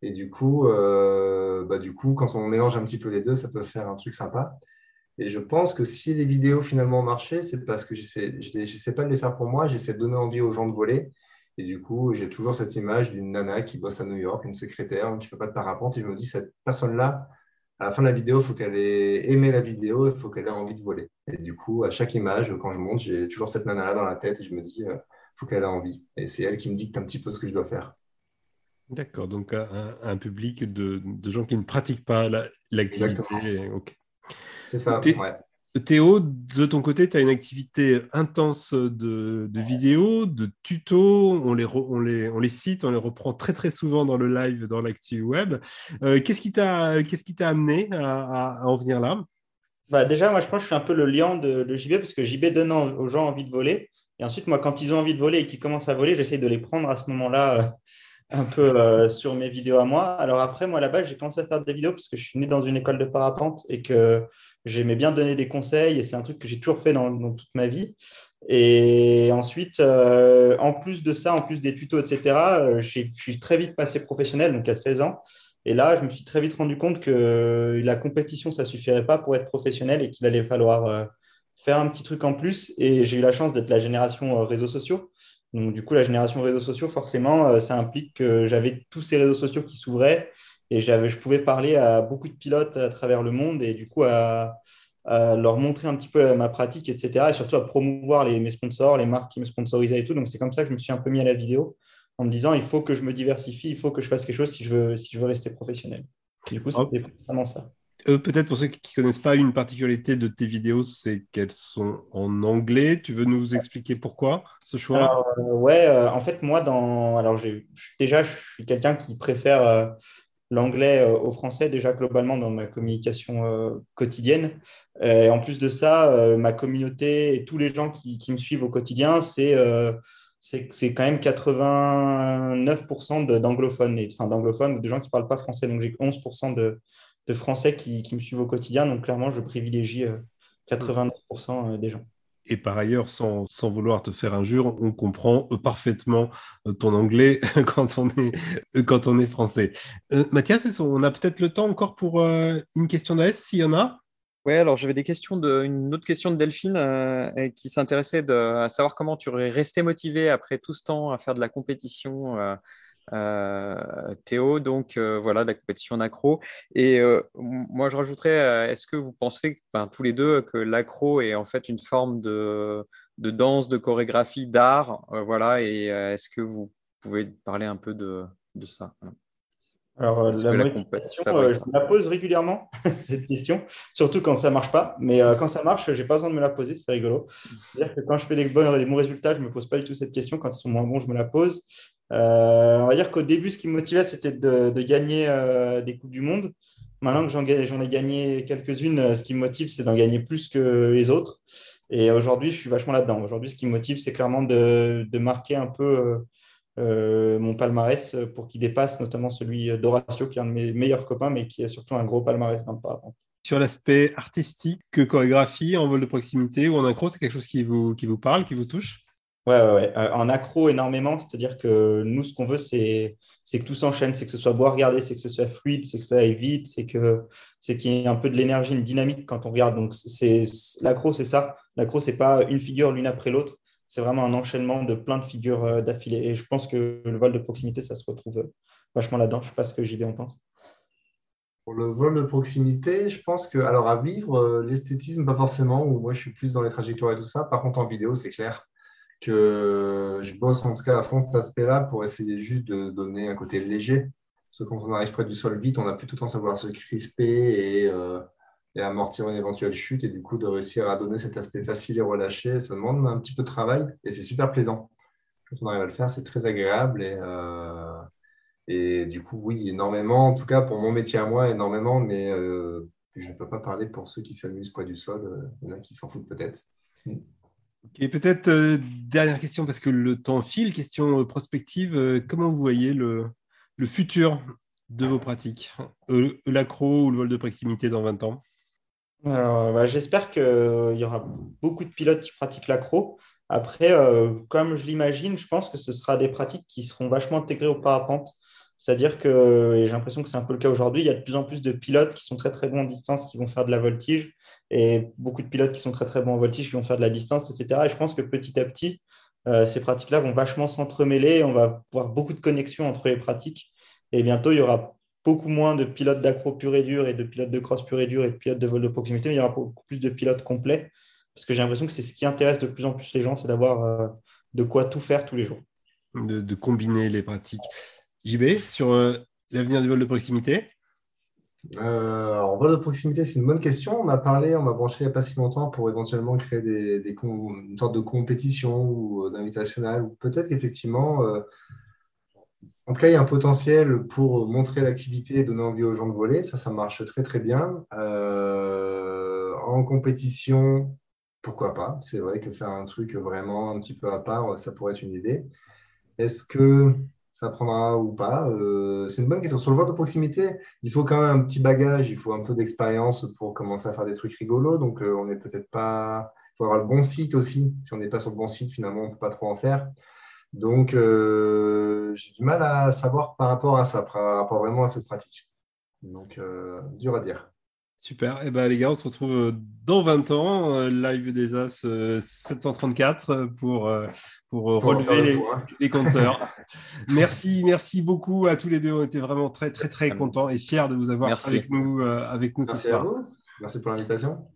Et du coup, euh, bah, du coup, quand on mélange un petit peu les deux, ça peut faire un truc sympa. Et je pense que si les vidéos finalement marchaient, c'est parce que j'essaie, j'essaie pas de les faire pour moi, j'essaie de donner envie aux gens de voler. Et du coup, j'ai toujours cette image d'une nana qui bosse à New York, une secrétaire qui ne fait pas de parapente. Et je me dis, cette personne-là, à la fin de la vidéo, il faut qu'elle ait aimé la vidéo, il faut qu'elle ait envie de voler. Et du coup, à chaque image, quand je monte, j'ai toujours cette nana-là dans la tête et je me dis, il euh, faut qu'elle ait envie. Et c'est elle qui me dicte un petit peu ce que je dois faire. D'accord, donc un, public de, gens qui ne pratiquent pas l'activité. C'est ça, ouais. Théo, de ton côté, tu as une activité intense de, vidéos, de tutos, on les, cite, on les reprend très très souvent dans le live, dans l'actu web. Euh, qu'est-ce qui t'a amené à, en venir là? Bah Déjà, moi je pense que je suis un peu le lion de, JB parce que JB donne aux gens envie de voler. Et ensuite, moi, quand ils ont envie de voler et qu'ils commencent à voler, j'essaie de les prendre à ce moment-là euh, un peu euh, sur mes vidéos à moi. Alors après, moi, là-bas, j'ai commencé à faire des vidéos parce que je suis né dans une école de parapente et que J'aimais bien donner des conseils et c'est un truc que j'ai toujours fait dans, toute ma vie. Et ensuite, euh, en plus de ça, en plus des tutos, etc., euh, je suis très vite passé professionnel, donc à 16 ans. Et là, je me suis très vite rendu compte que la compétition, ça suffirait pas pour être professionnel et qu'il allait falloir faire un petit truc en plus. Et j'ai eu la chance d'être la génération réseaux sociaux. Donc, du coup, la génération réseaux sociaux, forcément, ça implique que j'avais tous ces réseaux sociaux qui s'ouvraient et je pouvais parler à beaucoup de pilotes à travers le monde et du coup à, leur montrer un petit peu ma pratique, etc. Et surtout à promouvoir les, mes sponsors, les marques qui me sponsorisaient et tout. Donc c'est comme ça que je me suis un peu mis à la vidéo en me disant il faut que je me diversifie, il faut que je fasse quelque chose si je veux, si je veux rester professionnel. du coup, c'était vraiment ça. Euh, peut-être pour ceux qui ne connaissent pas, une particularité de tes vidéos, c'est qu'elles sont en anglais. Tu veux nous expliquer pourquoi ce choix? Alors, euh, Ouais, euh, en fait, moi, dans... alors, déjà, je suis quelqu'un qui préfère l'anglais euh, au français déjà globalement dans ma communication quotidienne. Et en plus de ça, ma communauté et tous les gens qui, me suivent au quotidien, c'est c'est quand même 89% d'anglophones, enfin d'anglophones ou de gens qui ne parlent pas français. Donc j'ai 11% de, de, Français qui, qui, me suivent au quotidien. Donc clairement, je privilégie 89% des gens. Et par ailleurs, sans, sans, vouloir te faire injure, on comprend parfaitement euh, ton anglais quand on est, euh, quand on est français. Euh, Mathias, on a peut-être le temps encore pour une question d'AS, s'il y en a? Oui, alors j'avais des questions de, une autre question de Delphine euh, qui s'intéressait à savoir comment tu aurais resté motivé après tout ce temps à faire de la compétition. Euh, euh, Théo, donc voilà, de la compétition d'accro. Et moi, je rajouterais, est-ce que vous pensez, tous les deux, que l'accro est en fait une forme de, de danse, de chorégraphie, d'art Voilà, et est-ce que vous pouvez parler un peu de, de ça? Alors, euh, la, motivation, euh, je me la pose régulièrement, cette question, surtout quand ça ne marche pas. Mais euh, quand ça marche, je n'ai pas besoin de me la poser, c'est rigolo. C'est-à-dire que quand je fais des bons, des bons résultats, je ne me pose pas du tout cette question. Quand ils sont moins bons, je me la pose. On va dire qu'au début, ce qui me motivait, c'était de, gagner des Coupes du Monde. Maintenant que j'en ai gagné quelques-unes, ce qui me motive, c'est d'en gagner plus que les autres. Et aujourd'hui, je suis vachement là-dedans. Aujourd'hui, ce qui me motive, c'est clairement de, marquer un peu euh, mon palmarès pour qu'il dépasse notamment celui d'Horacio, qui est un de mes meilleurs copains, mais qui a surtout un gros palmarès dans. Sur l'aspect artistique, que chorégraphie, en vol de proximité ou en accro, c'est quelque chose qui vous parle, qui vous touche? Ouais, ouais, ouais. Euh, en accro énormément, c'est-à-dire que nous, ce qu'on veut, c'est que tout s'enchaîne, c'est que ce soit beau à regarder, c'est que ce soit fluide, c'est que ça aille vite, c'est qu'il y ait un peu de l'énergie, une dynamique quand on regarde. Donc, l'accro, c'est ça. L'accro, c'est pas une figure l'une après l'autre c'est vraiment un enchaînement de plein de figures euh, d'affilée. Et je pense que le vol de proximité, ça se retrouve euh, vachement là-dedans. Je ne sais pas ce que JB en pense. Pour le vol de proximité, je pense que, alors à vivre, l'esthétisme, pas forcément, ou moi je suis plus dans les trajectoires et tout ça. Par contre, en vidéo, c'est clair que je bosse en tout cas à fond cet aspect-là pour essayer juste de donner un côté léger. Parce que quand on arrive près du sol vite, on a plutôt tendance à vouloir se crisper et et amortir une éventuelle chute et du coup de réussir à donner cet aspect facile et relâché, ça demande un petit peu de travail et c'est super plaisant. Quand on arrive à le faire, c'est très agréable et, euh, du coup, oui, énormément, en tout cas pour mon métier à moi, énormément, mais euh, je ne peux pas parler pour ceux qui s'amusent près du sol, euh, il y en a qui s'en foutent peut-être. Ok, peut-être dernière question parce que le temps file, question prospective, comment vous voyez le, futur de vos pratiques, l'accro ou le vol de proximité dans 20 ans? Bah, j'espère qu'il y aura beaucoup de pilotes qui pratiquent l'accro. Après, euh, comme je l'imagine, je pense que ce sera des pratiques qui seront vachement intégrées au parapente. C'est-à-dire que, et j'ai l'impression que c'est un peu le cas aujourd'hui, il y a de plus en plus de pilotes qui sont très très bons en distance, qui vont faire de la voltige, et beaucoup de pilotes qui sont très très bons en voltige, qui vont faire de la distance, etc. Et je pense que petit à petit, euh, ces pratiques-là vont vachement s'entremêler, on va voir beaucoup de connexions entre les pratiques, et bientôt il y aura beaucoup moins de pilotes d'accro pur et dur et de pilotes de cross pur et dur et de pilotes de vol de proximité, il y aura beaucoup plus de pilotes complets parce que j'ai l'impression que c'est ce qui intéresse de plus en plus les gens, c'est d'avoir euh, de quoi tout faire tous les jours. De, combiner les pratiques. JB, sur euh, l'avenir du vol de proximité euh, alors, vol de proximité, c'est une bonne question. On m'a parlé, on m'a branché il n'y a pas si longtemps pour éventuellement créer des, une sorte de compétition ou d'invitationnel. Ou peut-être qu'effectivement, en tout cas, il y a un potentiel pour montrer l'activité et donner envie aux gens de voler. Ça, ça marche très, très bien. Euh, en compétition, pourquoi pas? C'est vrai que faire un truc vraiment un petit peu à part, ça pourrait être une idée. Est-ce que ça prendra ou pas euh, C'est une bonne question. Sur le vol de proximité, il faut quand même un petit bagage, il faut un peu d'expérience pour commencer à faire des trucs rigolos. Donc, euh, on n'est peut-être pas. Il faut avoir le bon site aussi. Si on n'est pas sur le bon site, finalement, on peut pas trop en faire. Donc, euh, j'ai du mal à savoir par rapport à ça, par rapport vraiment à cette pratique. Donc, dur à dire. Super. Et eh ben, les gars, on se retrouve dans 20 ans, live des As 734 pour, pour, relever les, compteurs. merci, merci beaucoup à tous les deux. On était vraiment très, très, très contents et fiers de vous avoir avec nous, avec nous ce soir. Merci pour l'invitation.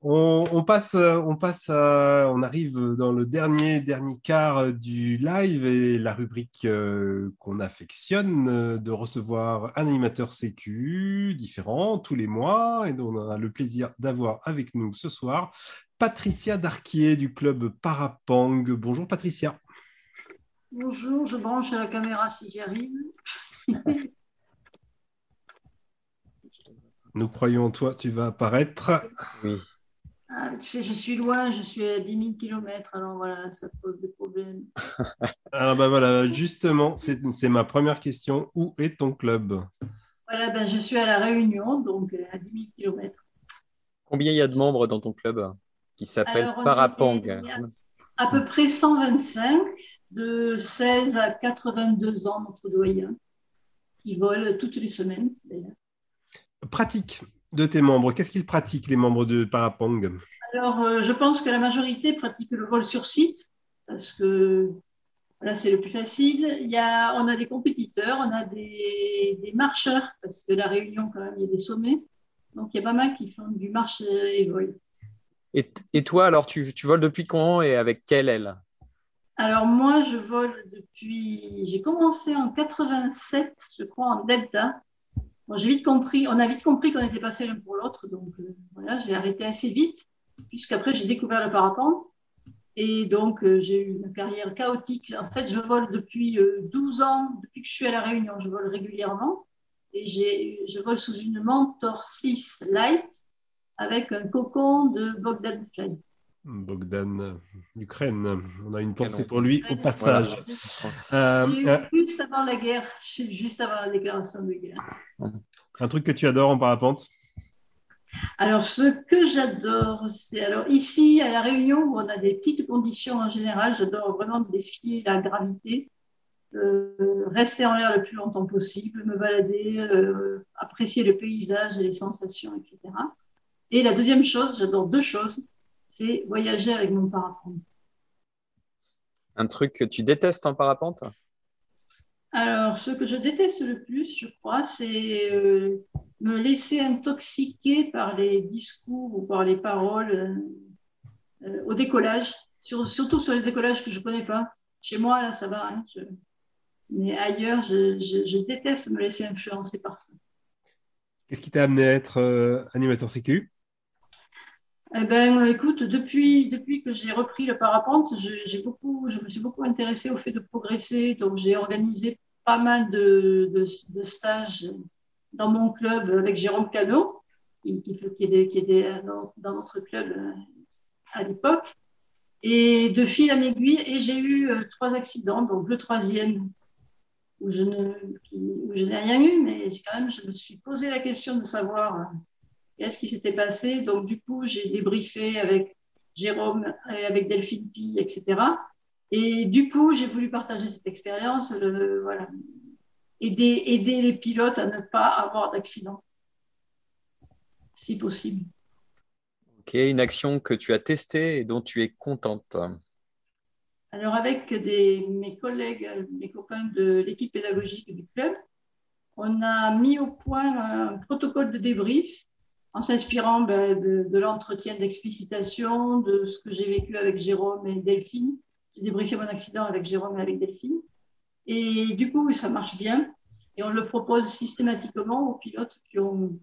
On, passe, on passe, on arrive dans le dernier dernier quart du live et la rubrique euh, qu'on affectionne euh, de recevoir un animateur sécu différent tous les mois et dont on a le plaisir d'avoir avec nous ce soir Patricia Darquier du club Parapang. Bonjour Patricia. Bonjour, je branche la caméra si j'y arrive. Nous croyons en toi, tu vas apparaître. Oui. Ah, je, suis loin, je suis à 10 000 km, alors voilà, ça pose des problèmes. ah bah voilà, justement, c'est ma première question. Où est ton club? Voilà, ben, je suis à La Réunion, donc à 10 000 km. Combien il y a de membres dans ton club? Qui s'appelle Parapang À peu près 125, de 16 à 82 ans, notre doyen, qui volent toutes les semaines Pratique de tes membres, qu'est-ce qu'ils pratiquent, les membres de Parapang Alors, euh, je pense que la majorité pratique le vol sur site, parce que là, c'est le plus facile. Il y a, on a des compétiteurs, on a des, des, marcheurs, parce que la Réunion, quand même, il y a des sommets. Donc, il y a pas mal qui font du marche et vol. Et, toi, alors, tu, tu, voles depuis quand et avec quelle aile? Alors, moi, je vole depuis. J'ai commencé en 87, je crois, en Delta. Bon, j'ai vite compris, on a vite compris qu'on n'était pas fait l'un pour l'autre, donc euh, voilà, j'ai arrêté assez vite, puisqu'après j'ai découvert le parapente. Et donc, euh, j'ai eu une carrière chaotique. En fait, je vole depuis euh, 12 ans, depuis que je suis à La Réunion, je vole régulièrement. Et je vole sous une Mentor 6 Light avec un cocon de Bogdan Fly. Bogdan, Ukraine. On a une pensée pour lui au passage. Voilà. Euh, juste avant la guerre, juste avant la déclaration de guerre. Un truc que tu adores en parapente? Alors, ce que j'adore, c'est alors ici à La Réunion, où on a des petites conditions en général, j'adore vraiment défier la gravité, euh, rester en l'air le plus longtemps possible, me balader, euh, apprécier le paysage et les sensations, etc. Et la deuxième chose, j'adore deux choses c'est voyager avec mon parapente. Un truc que tu détestes en parapente? Alors, ce que je déteste le plus, je crois, c'est euh, me laisser intoxiquer par les discours ou par les paroles euh, euh, au décollage, sur, surtout sur les décollages que je ne connais pas. Chez moi, là, ça va. Hein, je... Mais ailleurs, je, je, je, déteste me laisser influencer par ça. Qu'est-ce qui t'a amené à être animateur sécu eh ben, écoute, depuis, que j'ai repris le parapente, j'ai beaucoup, je me suis beaucoup intéressée au fait de progresser. Donc, j'ai organisé pas mal de, stages dans mon club avec Jérôme Cano, qui, qui, qui, qui était dans, notre club euh, à l'époque. Et de fil en aiguille, et j'ai eu euh, trois accidents. Donc, le troisième, où je, n'ai rien eu, mais quand même, je me suis posé la question de savoir qu'est-ce qui s'était passé. Donc, du coup, j'ai débriefé avec Jérôme et avec Delphine Pi, etc. Et du coup, j'ai voulu partager cette expérience, voilà, aider, aider les pilotes à ne pas avoir d'accident, si possible. Ok, une action que tu as testée et dont tu es contente. Alors, avec des, mes collègues, mes copains de l'équipe pédagogique du club, on a mis au point un protocole de débrief en s'inspirant ben, de, l'entretien d'explicitation, de ce que j'ai vécu avec Jérôme et Delphine. J'ai débriefé mon accident avec Jérôme et avec Delphine. Et du coup, ça marche bien. Et on le propose systématiquement aux pilotes qui ont,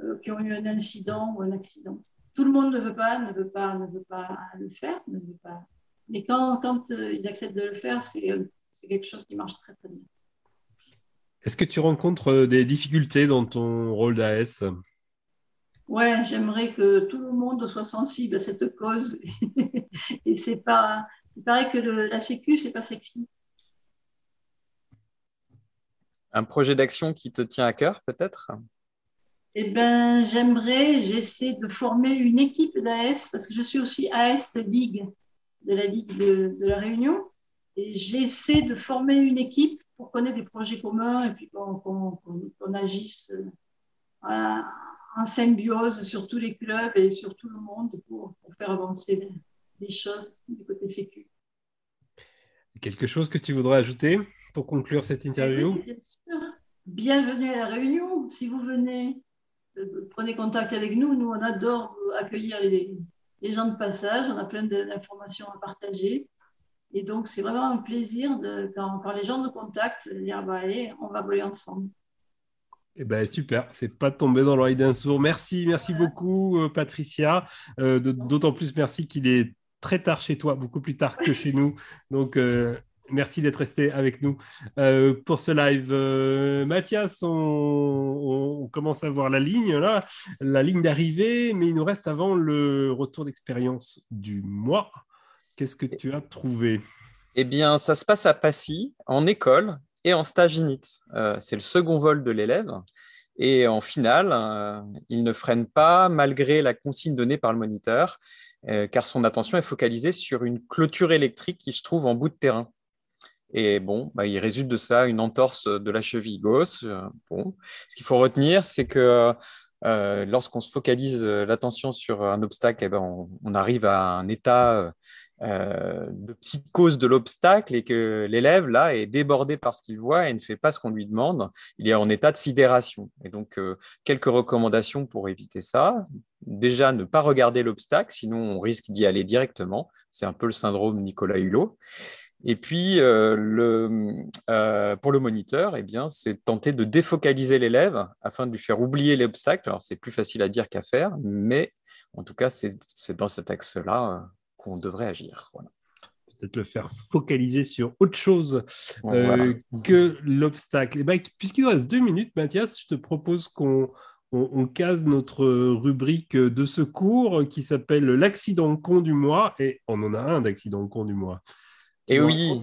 euh, qui ont eu un incident ou un accident. Tout le monde ne veut pas, ne veut pas, ne veut pas le faire, ne veut pas. Mais quand, quand euh, ils acceptent de le faire, c'est euh, quelque chose qui marche très très bien. Est-ce que tu rencontres des difficultés dans ton rôle d'AS Ouais, j'aimerais que tout le monde soit sensible à cette cause. Et c'est pas, il paraît que le, la Sécu, c'est pas sexy. Un projet d'action qui te tient à cœur, peut-être? Eh ben, j'aimerais, j'essaie de former une équipe d'AS parce que je suis aussi AS Ligue de la Ligue de, de la Réunion et j'essaie de former une équipe pour qu'on ait des projets communs et puis qu'on qu qu agisse. Voilà en symbiose sur tous les clubs et sur tout le monde pour, pour faire avancer les choses du côté sécu. Quelque chose que tu voudrais ajouter pour conclure cette interview? Oui, Bien sûr. Bienvenue à la Réunion. Si vous venez, euh, prenez contact avec nous. Nous, on adore accueillir les, les gens de passage. On a plein d'informations à partager. Et donc, c'est vraiment un plaisir de, quand, quand les gens nous contactent, de dire bah, allez, on va voler ensemble. Eh ben, super, c'est pas tombé dans l'oreille d'un sourd. Merci, merci beaucoup, euh, Patricia. Euh, D'autant plus merci qu'il est très tard chez toi, beaucoup plus tard que chez nous. Donc, euh, merci d'être resté avec nous pour ce live. Mathias, on, on, commence à voir la ligne, là, la ligne d'arrivée, mais il nous reste avant le retour d'expérience du mois. Qu'est-ce que tu as trouvé? Eh bien, ça se passe à Passy, en école et en stage init. Euh, c'est le second vol de l'élève. Et en finale, euh, il ne freine pas malgré la consigne donnée par le moniteur, euh, car son attention est focalisée sur une clôture électrique qui se trouve en bout de terrain. Et bon, bah, il résulte de ça une entorse de la cheville gauche. Bon. Ce qu'il faut retenir, c'est que lorsqu'on se focalise l'attention sur un obstacle, eh ben, on, arrive à un état euh, de psychose de l'obstacle et que l'élève, là, est débordé par ce qu'il voit et ne fait pas ce qu'on lui demande. Il est en état de sidération. Et donc, euh, quelques recommandations pour éviter ça. Déjà, ne pas regarder l'obstacle, sinon on risque d'y aller directement. C'est un peu le syndrome Nicolas Hulot. Et puis, euh, le, pour le moniteur, eh bien, c'est tenter de défocaliser l'élève afin de lui faire oublier l'obstacle. Alors, c'est plus facile à dire qu'à faire, mais en tout cas, c'est dans cet axe-là qu'on devrait agir. Peut-être le faire focaliser sur autre chose euh, que l'obstacle. Et eh ben, Puisqu'il nous reste deux minutes, Mathias, je te propose qu'on on, case notre rubrique de secours qui s'appelle l'accident con du mois. Et on en a un d'accident con du mois. Et oui.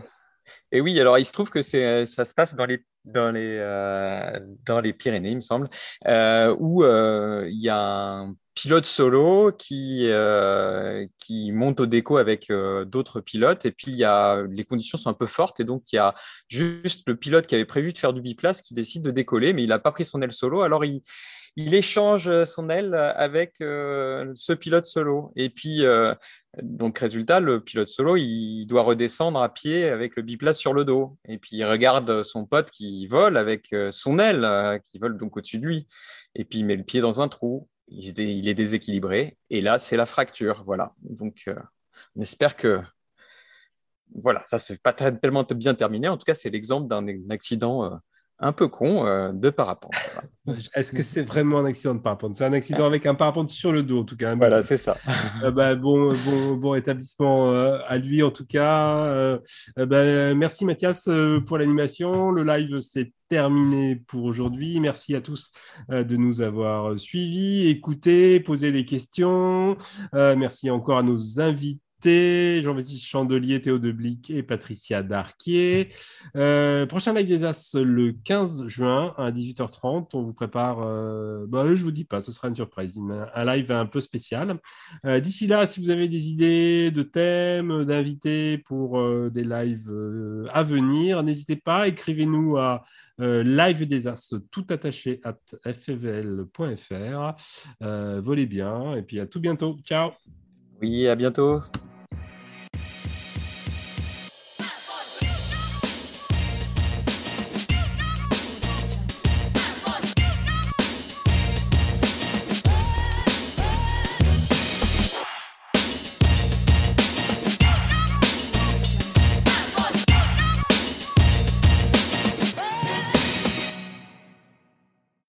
Et oui, alors il se trouve que ça se passe dans les, dans les, euh, dans les Pyrénées, il me semble, euh, où il y a un pilote solo qui, euh, qui monte au déco avec euh, d'autres pilotes. Et puis, les conditions sont un peu fortes. Et donc, il y a juste le pilote qui avait prévu de faire du biplace qui décide de décoller, mais il n'a pas pris son aile solo. Alors, il, il échange son aile avec euh, ce pilote solo. Et puis, donc, résultat, le pilote solo, il doit redescendre à pied avec le biplace sur le dos. Et puis, il regarde son pote qui vole avec son aile, qui vole donc au-dessus de lui. Et puis, il met le pied dans un trou il, est déséquilibré. Et là, c'est la fracture. Voilà. Donc, euh, on espère que. Voilà, ça, c'est pas tellement bien terminé. En tout cas, c'est l'exemple d'un accident euh, un peu con euh, de parapente. Est-ce que c'est vraiment un accident de parapente? C'est un accident avec un parapente sur le dos, en tout cas. Voilà, c'est ça. Euh, bah, bon, bon, bon, établissement euh, à lui, en tout cas. Bah, merci Mathias pour l'animation. Le live, c'est terminé pour aujourd'hui. Merci à tous de nous avoir suivis, écoutés, posé des questions. merci encore à nos invités Jean-Baptiste Chandelier, Théo Deblic et Patricia Darquier. Euh, prochain live des As le 15 juin à 18h30. On vous prépare, euh, bah, je vous dis pas, ce sera une surprise, un live un peu spécial. Euh, d'ici là, si vous avez des idées de thèmes, d'invités pour des lives à venir, n'hésitez pas, écrivez-nous à live des As tout attaché à fvl.fr. volez bien et puis à tout bientôt. Ciao. Oui, à bientôt.